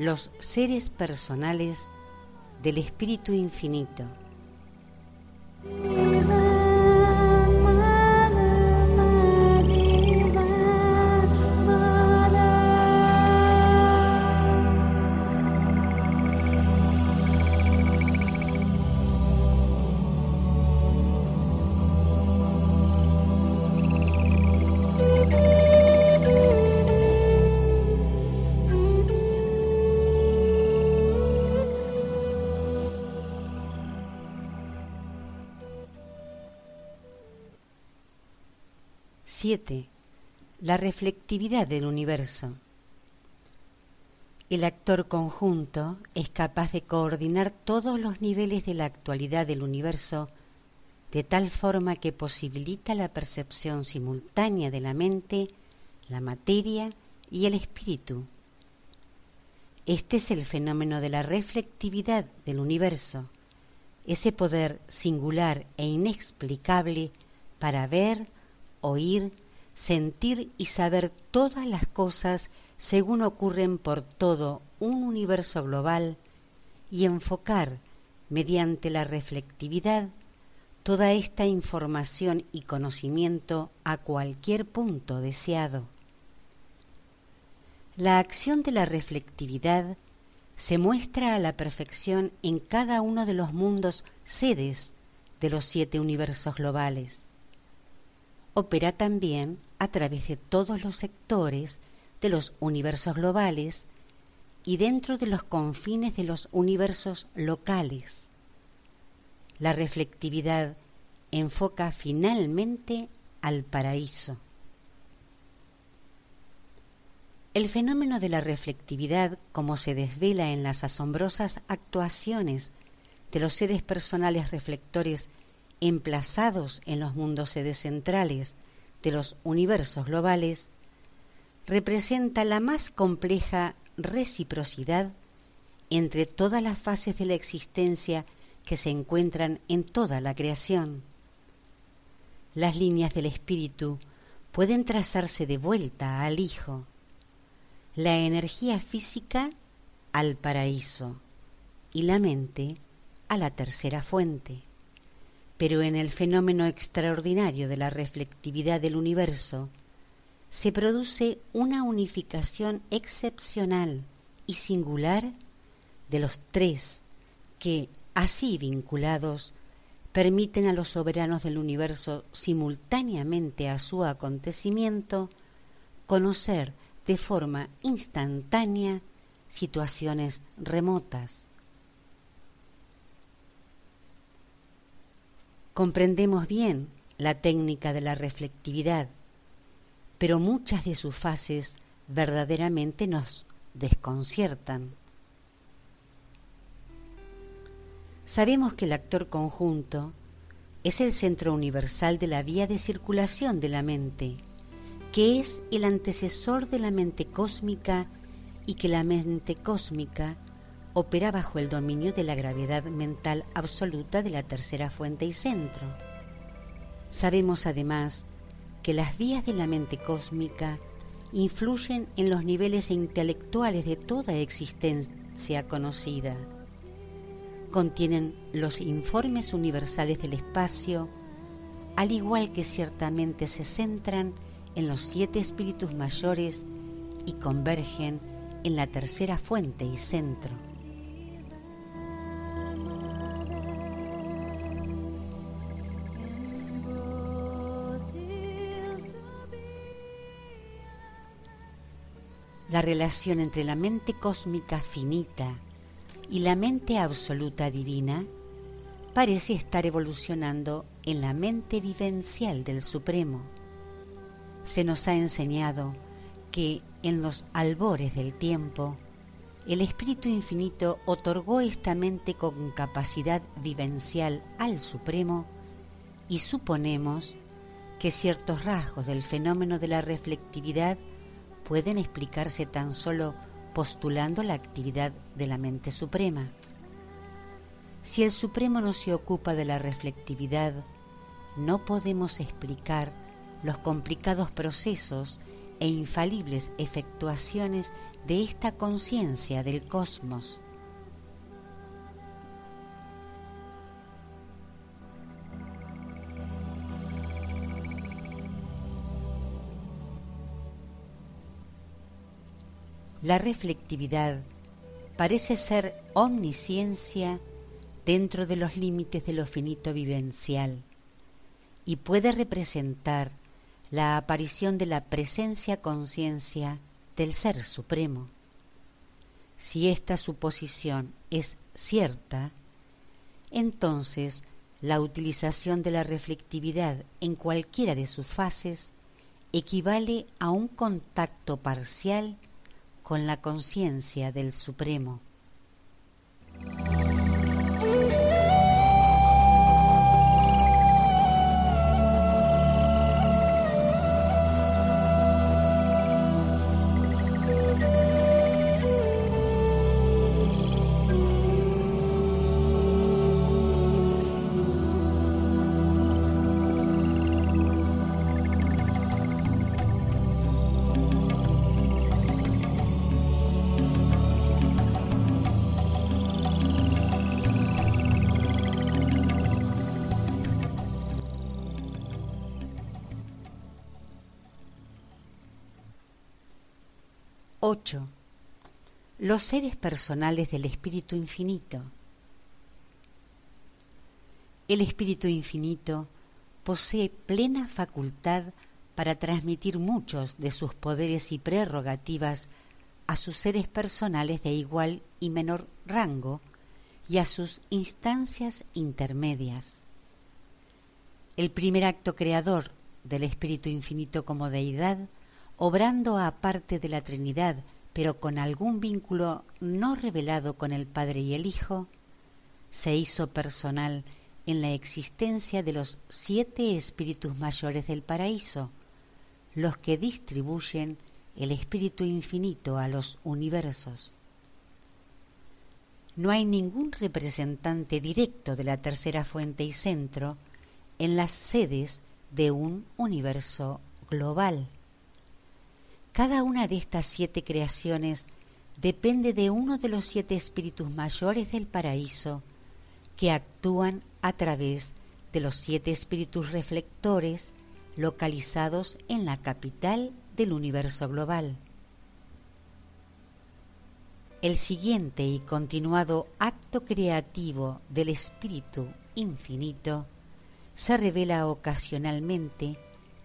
Los seres personales del Espíritu Infinito. 7. La reflectividad del universo. El actor conjunto es capaz de coordinar todos los niveles de la actualidad del universo de tal forma que posibilita la percepción simultánea de la mente, la materia y el espíritu. Este es el fenómeno de la reflectividad del universo, ese poder singular e inexplicable para ver, oír, sentir y saber todas las cosas según ocurren por todo un universo global y enfocar, mediante la reflectividad, toda esta información y conocimiento a cualquier punto deseado. La acción de la reflectividad se muestra a la perfección en cada uno de los mundos sedes de los siete universos globales. Opera también a través de todos los sectores de los universos globales y dentro de los confines de los universos locales. La reflectividad enfoca finalmente al paraíso. El fenómeno de la reflectividad, como se desvela en las asombrosas actuaciones de los seres personales reflectores emplazados en los mundos sedes centrales de los universos globales, representa la más compleja reciprocidad entre todas las fases de la existencia que se encuentran en toda la creación. Las líneas del espíritu pueden trazarse de vuelta al Hijo, la energía física al paraíso y la mente a la tercera fuente. Pero en el fenómeno extraordinario de la reflectividad del universo se produce una unificación excepcional y singular de los tres que, así vinculados, permiten a los soberanos del universo simultáneamente a su acontecimiento conocer de forma instantánea situaciones remotas. Comprendemos bien la técnica de la reflectividad, pero muchas de sus fases verdaderamente nos desconciertan. Sabemos que el actor conjunto es el centro universal de la vía de circulación de la mente, que es el antecesor de la mente cósmica y que la mente cósmica opera bajo el dominio de la gravedad mental absoluta de la tercera fuente y centro. Sabemos además que las vías de la mente cósmica influyen en los niveles intelectuales de toda existencia conocida. Contienen los informes universales del espacio, al igual que ciertamente se centran en los siete espíritus mayores y convergen en la tercera fuente y centro. La relación entre la mente cósmica finita y la mente absoluta divina parece estar evolucionando en la mente vivencial del Supremo. Se nos ha enseñado que en los albores del tiempo, el Espíritu Infinito otorgó esta mente con capacidad vivencial al Supremo y suponemos que ciertos rasgos del fenómeno de la reflectividad pueden explicarse tan solo postulando la actividad de la mente suprema. Si el Supremo no se ocupa de la reflectividad, no podemos explicar los complicados procesos e infalibles efectuaciones de esta conciencia del cosmos. La reflectividad parece ser omnisciencia dentro de los límites de lo finito vivencial y puede representar la aparición de la presencia conciencia del Ser Supremo. Si esta suposición es cierta, entonces la utilización de la reflectividad en cualquiera de sus fases equivale a un contacto parcial con la conciencia del Supremo. Los seres personales del Espíritu Infinito. El Espíritu Infinito posee plena facultad para transmitir muchos de sus poderes y prerrogativas a sus seres personales de igual y menor rango y a sus instancias intermedias. El primer acto creador del Espíritu Infinito como deidad obrando aparte de la Trinidad, pero con algún vínculo no revelado con el Padre y el Hijo, se hizo personal en la existencia de los siete espíritus mayores del paraíso, los que distribuyen el espíritu infinito a los universos. No hay ningún representante directo de la tercera fuente y centro en las sedes de un universo global. Cada una de estas siete creaciones depende de uno de los siete espíritus mayores del paraíso que actúan a través de los siete espíritus reflectores localizados en la capital del universo global. El siguiente y continuado acto creativo del espíritu infinito se revela ocasionalmente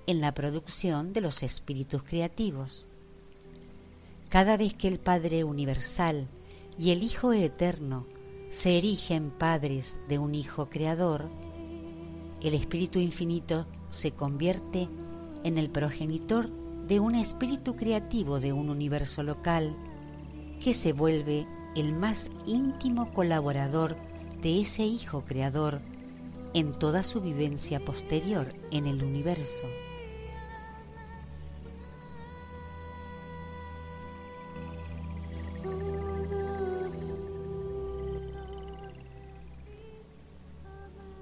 en la producción de los espíritus creativos. Cada vez que el Padre Universal y el Hijo Eterno se erigen padres de un Hijo Creador, el Espíritu Infinito se convierte en el progenitor de un espíritu creativo de un universo local que se vuelve el más íntimo colaborador de ese Hijo Creador en toda su vivencia posterior en el universo.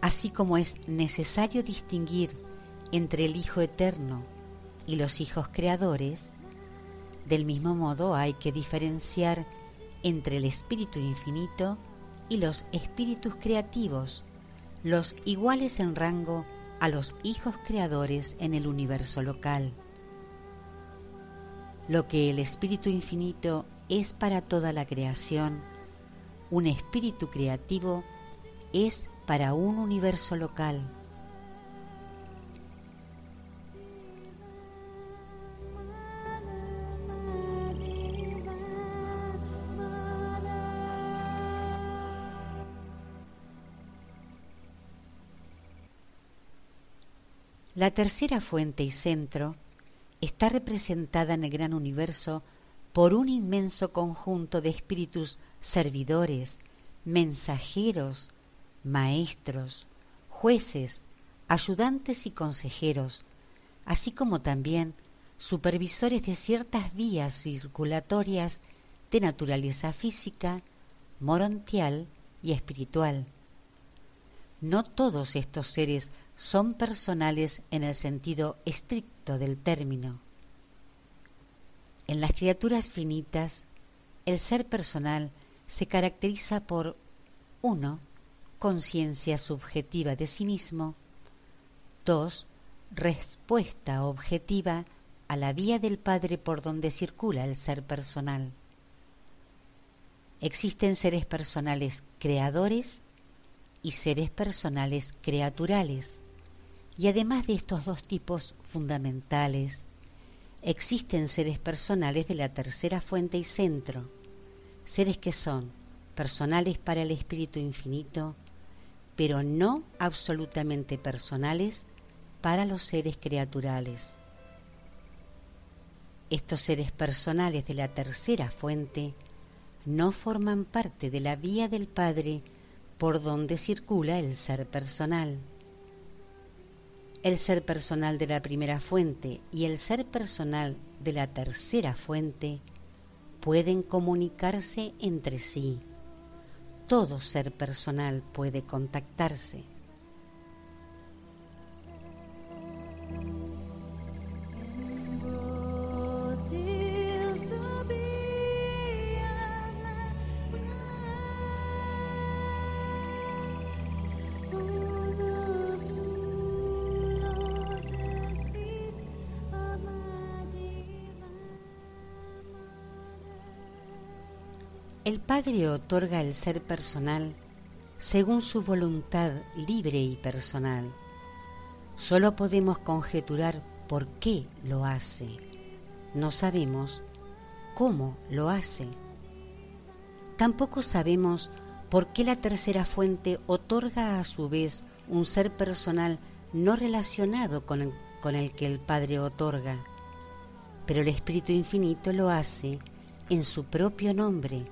Así como es necesario distinguir entre el Hijo Eterno y los hijos creadores, del mismo modo hay que diferenciar entre el Espíritu Infinito y los espíritus creativos, los iguales en rango a los hijos creadores en el universo local. Lo que el Espíritu Infinito es para toda la creación, un espíritu creativo es para un universo local. La tercera fuente y centro está representada en el gran universo por un inmenso conjunto de espíritus servidores, mensajeros, maestros, jueces, ayudantes y consejeros, así como también supervisores de ciertas vías circulatorias de naturaleza física, morontial y espiritual. No todos estos seres son personales en el sentido estricto del término. En las criaturas finitas, el ser personal se caracteriza por uno conciencia subjetiva de sí mismo. 2. Respuesta objetiva a la vía del Padre por donde circula el ser personal. Existen seres personales creadores y seres personales creaturales. Y además de estos dos tipos fundamentales, existen seres personales de la tercera fuente y centro, seres que son personales para el Espíritu Infinito, pero no absolutamente personales para los seres creaturales. Estos seres personales de la tercera fuente no forman parte de la vía del Padre por donde circula el ser personal. El ser personal de la primera fuente y el ser personal de la tercera fuente pueden comunicarse entre sí. Todo ser personal puede contactarse. El Padre otorga el ser personal según su voluntad libre y personal. Solo podemos conjeturar por qué lo hace. No sabemos cómo lo hace. Tampoco sabemos por qué la tercera fuente otorga a su vez un ser personal no relacionado con el, con el que el Padre otorga. Pero el Espíritu Infinito lo hace en su propio nombre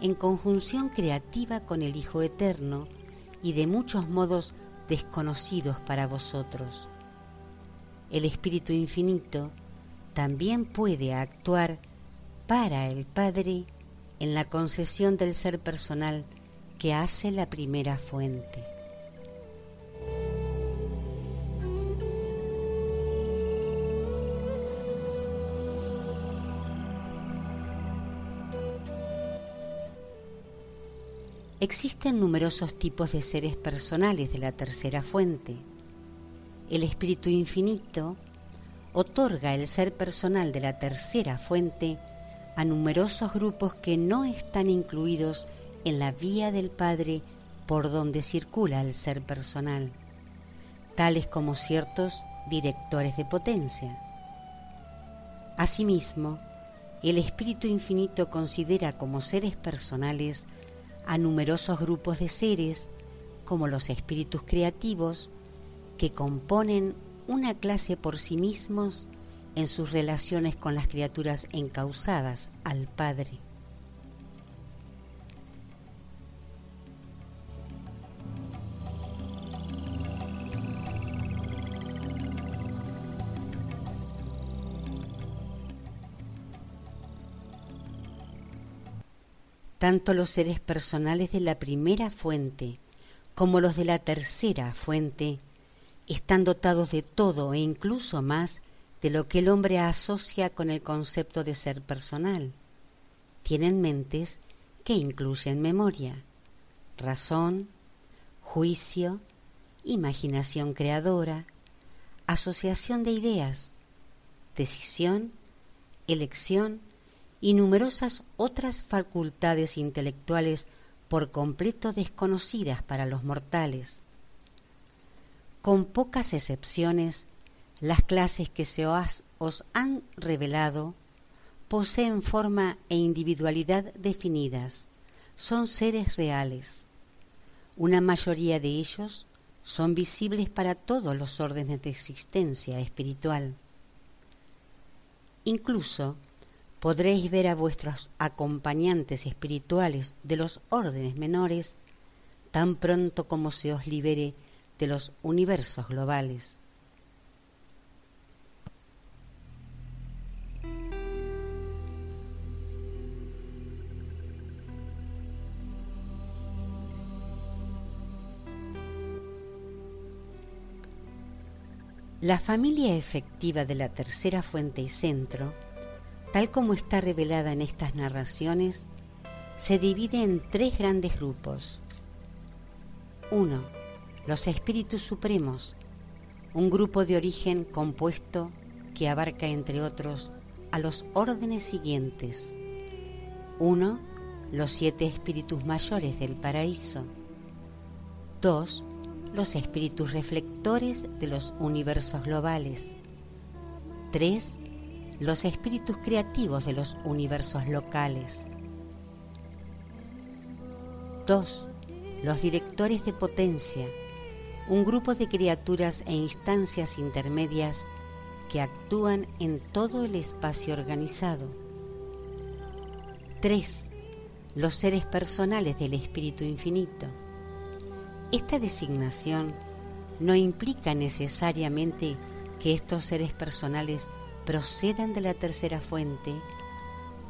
en conjunción creativa con el Hijo Eterno y de muchos modos desconocidos para vosotros. El Espíritu Infinito también puede actuar para el Padre en la concesión del ser personal que hace la primera fuente. Existen numerosos tipos de seres personales de la tercera fuente. El Espíritu Infinito otorga el ser personal de la tercera fuente a numerosos grupos que no están incluidos en la vía del Padre por donde circula el ser personal, tales como ciertos directores de potencia. Asimismo, el Espíritu Infinito considera como seres personales a numerosos grupos de seres, como los espíritus creativos, que componen una clase por sí mismos en sus relaciones con las criaturas encausadas al Padre. Tanto los seres personales de la primera fuente como los de la tercera fuente están dotados de todo e incluso más de lo que el hombre asocia con el concepto de ser personal. Tienen mentes que incluyen memoria, razón, juicio, imaginación creadora, asociación de ideas, decisión, elección y numerosas otras facultades intelectuales por completo desconocidas para los mortales. Con pocas excepciones, las clases que se os, han revelado poseen forma e individualidad definidas, son seres reales. Una mayoría de ellos son visibles para todos los órdenes de existencia espiritual. Incluso podréis ver a vuestros acompañantes espirituales de los órdenes menores tan pronto como se os libere de los universos globales. La familia efectiva de la tercera fuente y centro tal como está revelada en estas narraciones, se divide en tres grandes grupos. 1. Los espíritus supremos, un grupo de origen compuesto que abarca, entre otros, a los órdenes siguientes. 1. Los siete espíritus mayores del paraíso. 2. Los espíritus reflectores de los universos globales. 3 los espíritus creativos de los universos locales. 2. Los directores de potencia, un grupo de criaturas e instancias intermedias que actúan en todo el espacio organizado. 3. Los seres personales del Espíritu Infinito. Esta designación no implica necesariamente que estos seres personales procedan de la tercera fuente,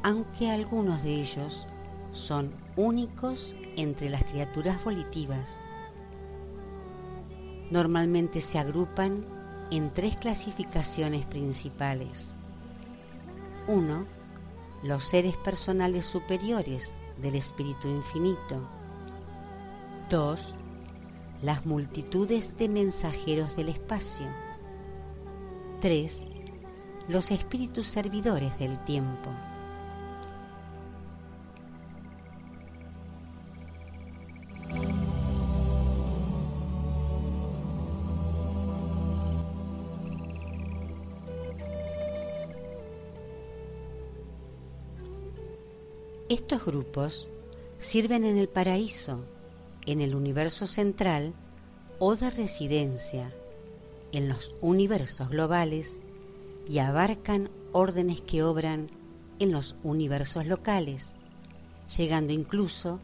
aunque algunos de ellos son únicos entre las criaturas volitivas. Normalmente se agrupan en tres clasificaciones principales. 1. Los seres personales superiores del Espíritu Infinito. 2 las multitudes de mensajeros del espacio. 3. Los espíritus servidores del tiempo. Estos grupos sirven en el paraíso en el universo central o de residencia en los universos globales y abarcan órdenes que obran en los universos locales, llegando incluso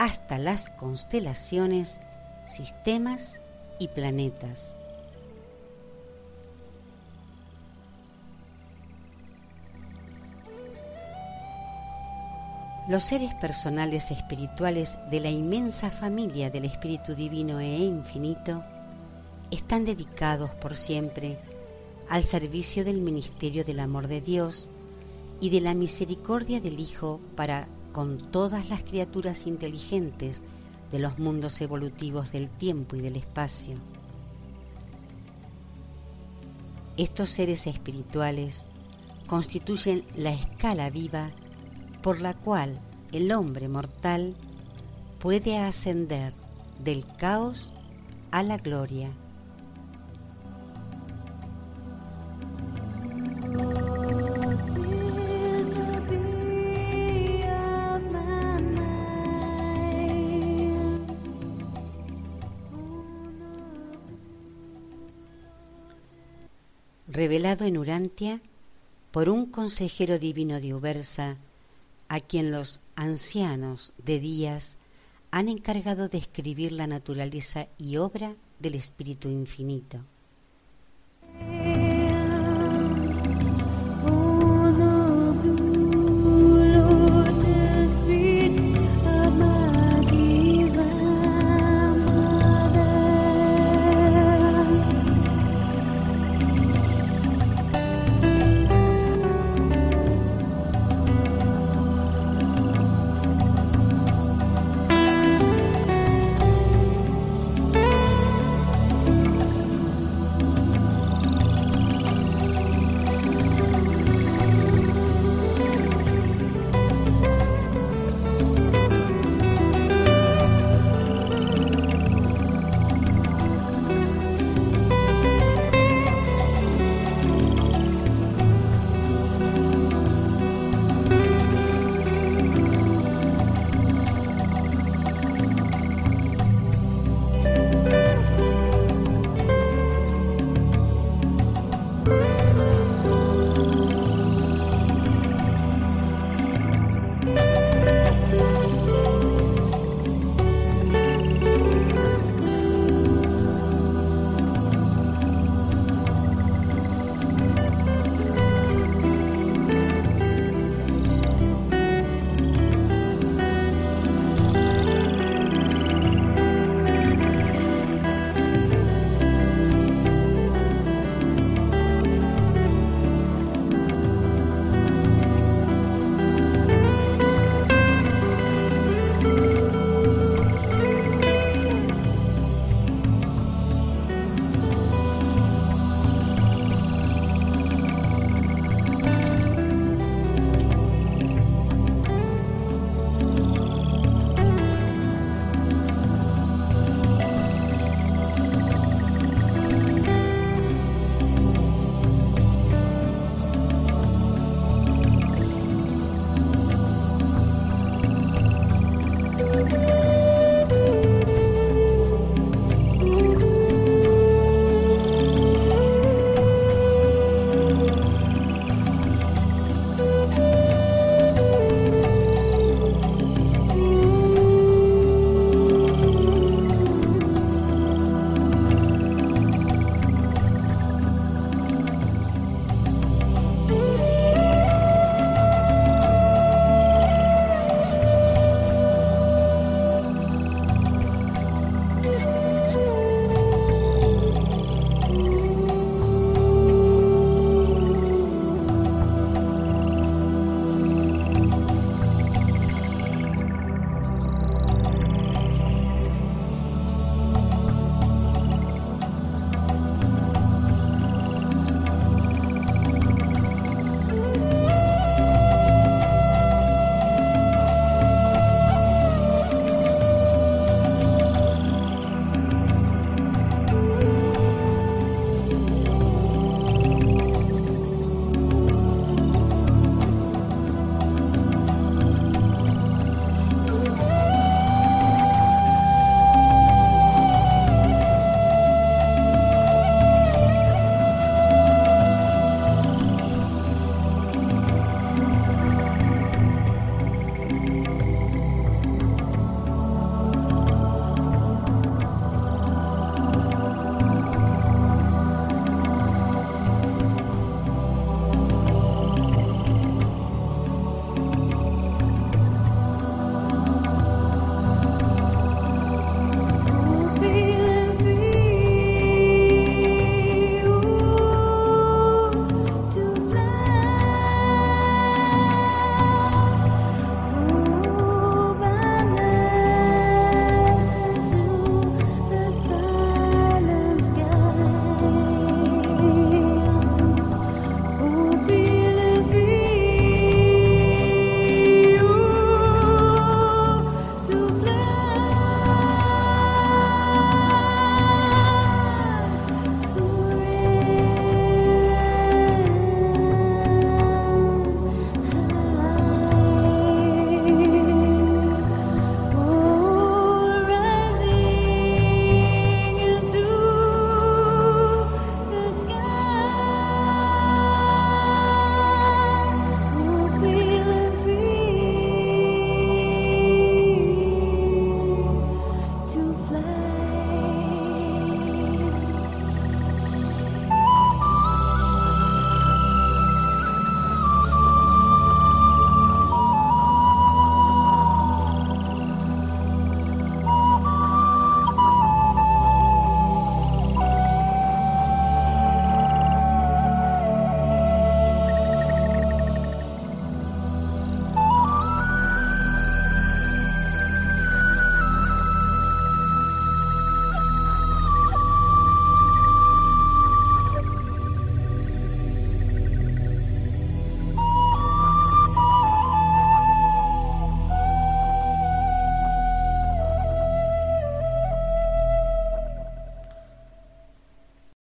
hasta las constelaciones, sistemas y planetas. Los seres personales espirituales de la inmensa familia del Espíritu Divino e Infinito están dedicados por siempre al servicio del ministerio del amor de Dios y de la misericordia del Hijo para con todas las criaturas inteligentes de los mundos evolutivos del tiempo y del espacio. Estos seres espirituales constituyen la escala viva por la cual el hombre mortal puede ascender del caos a la gloria. En Urantia por un consejero divino de Ubersa, a quien los ancianos de días han encargado de escribir la naturaleza y obra del Espíritu Infinito.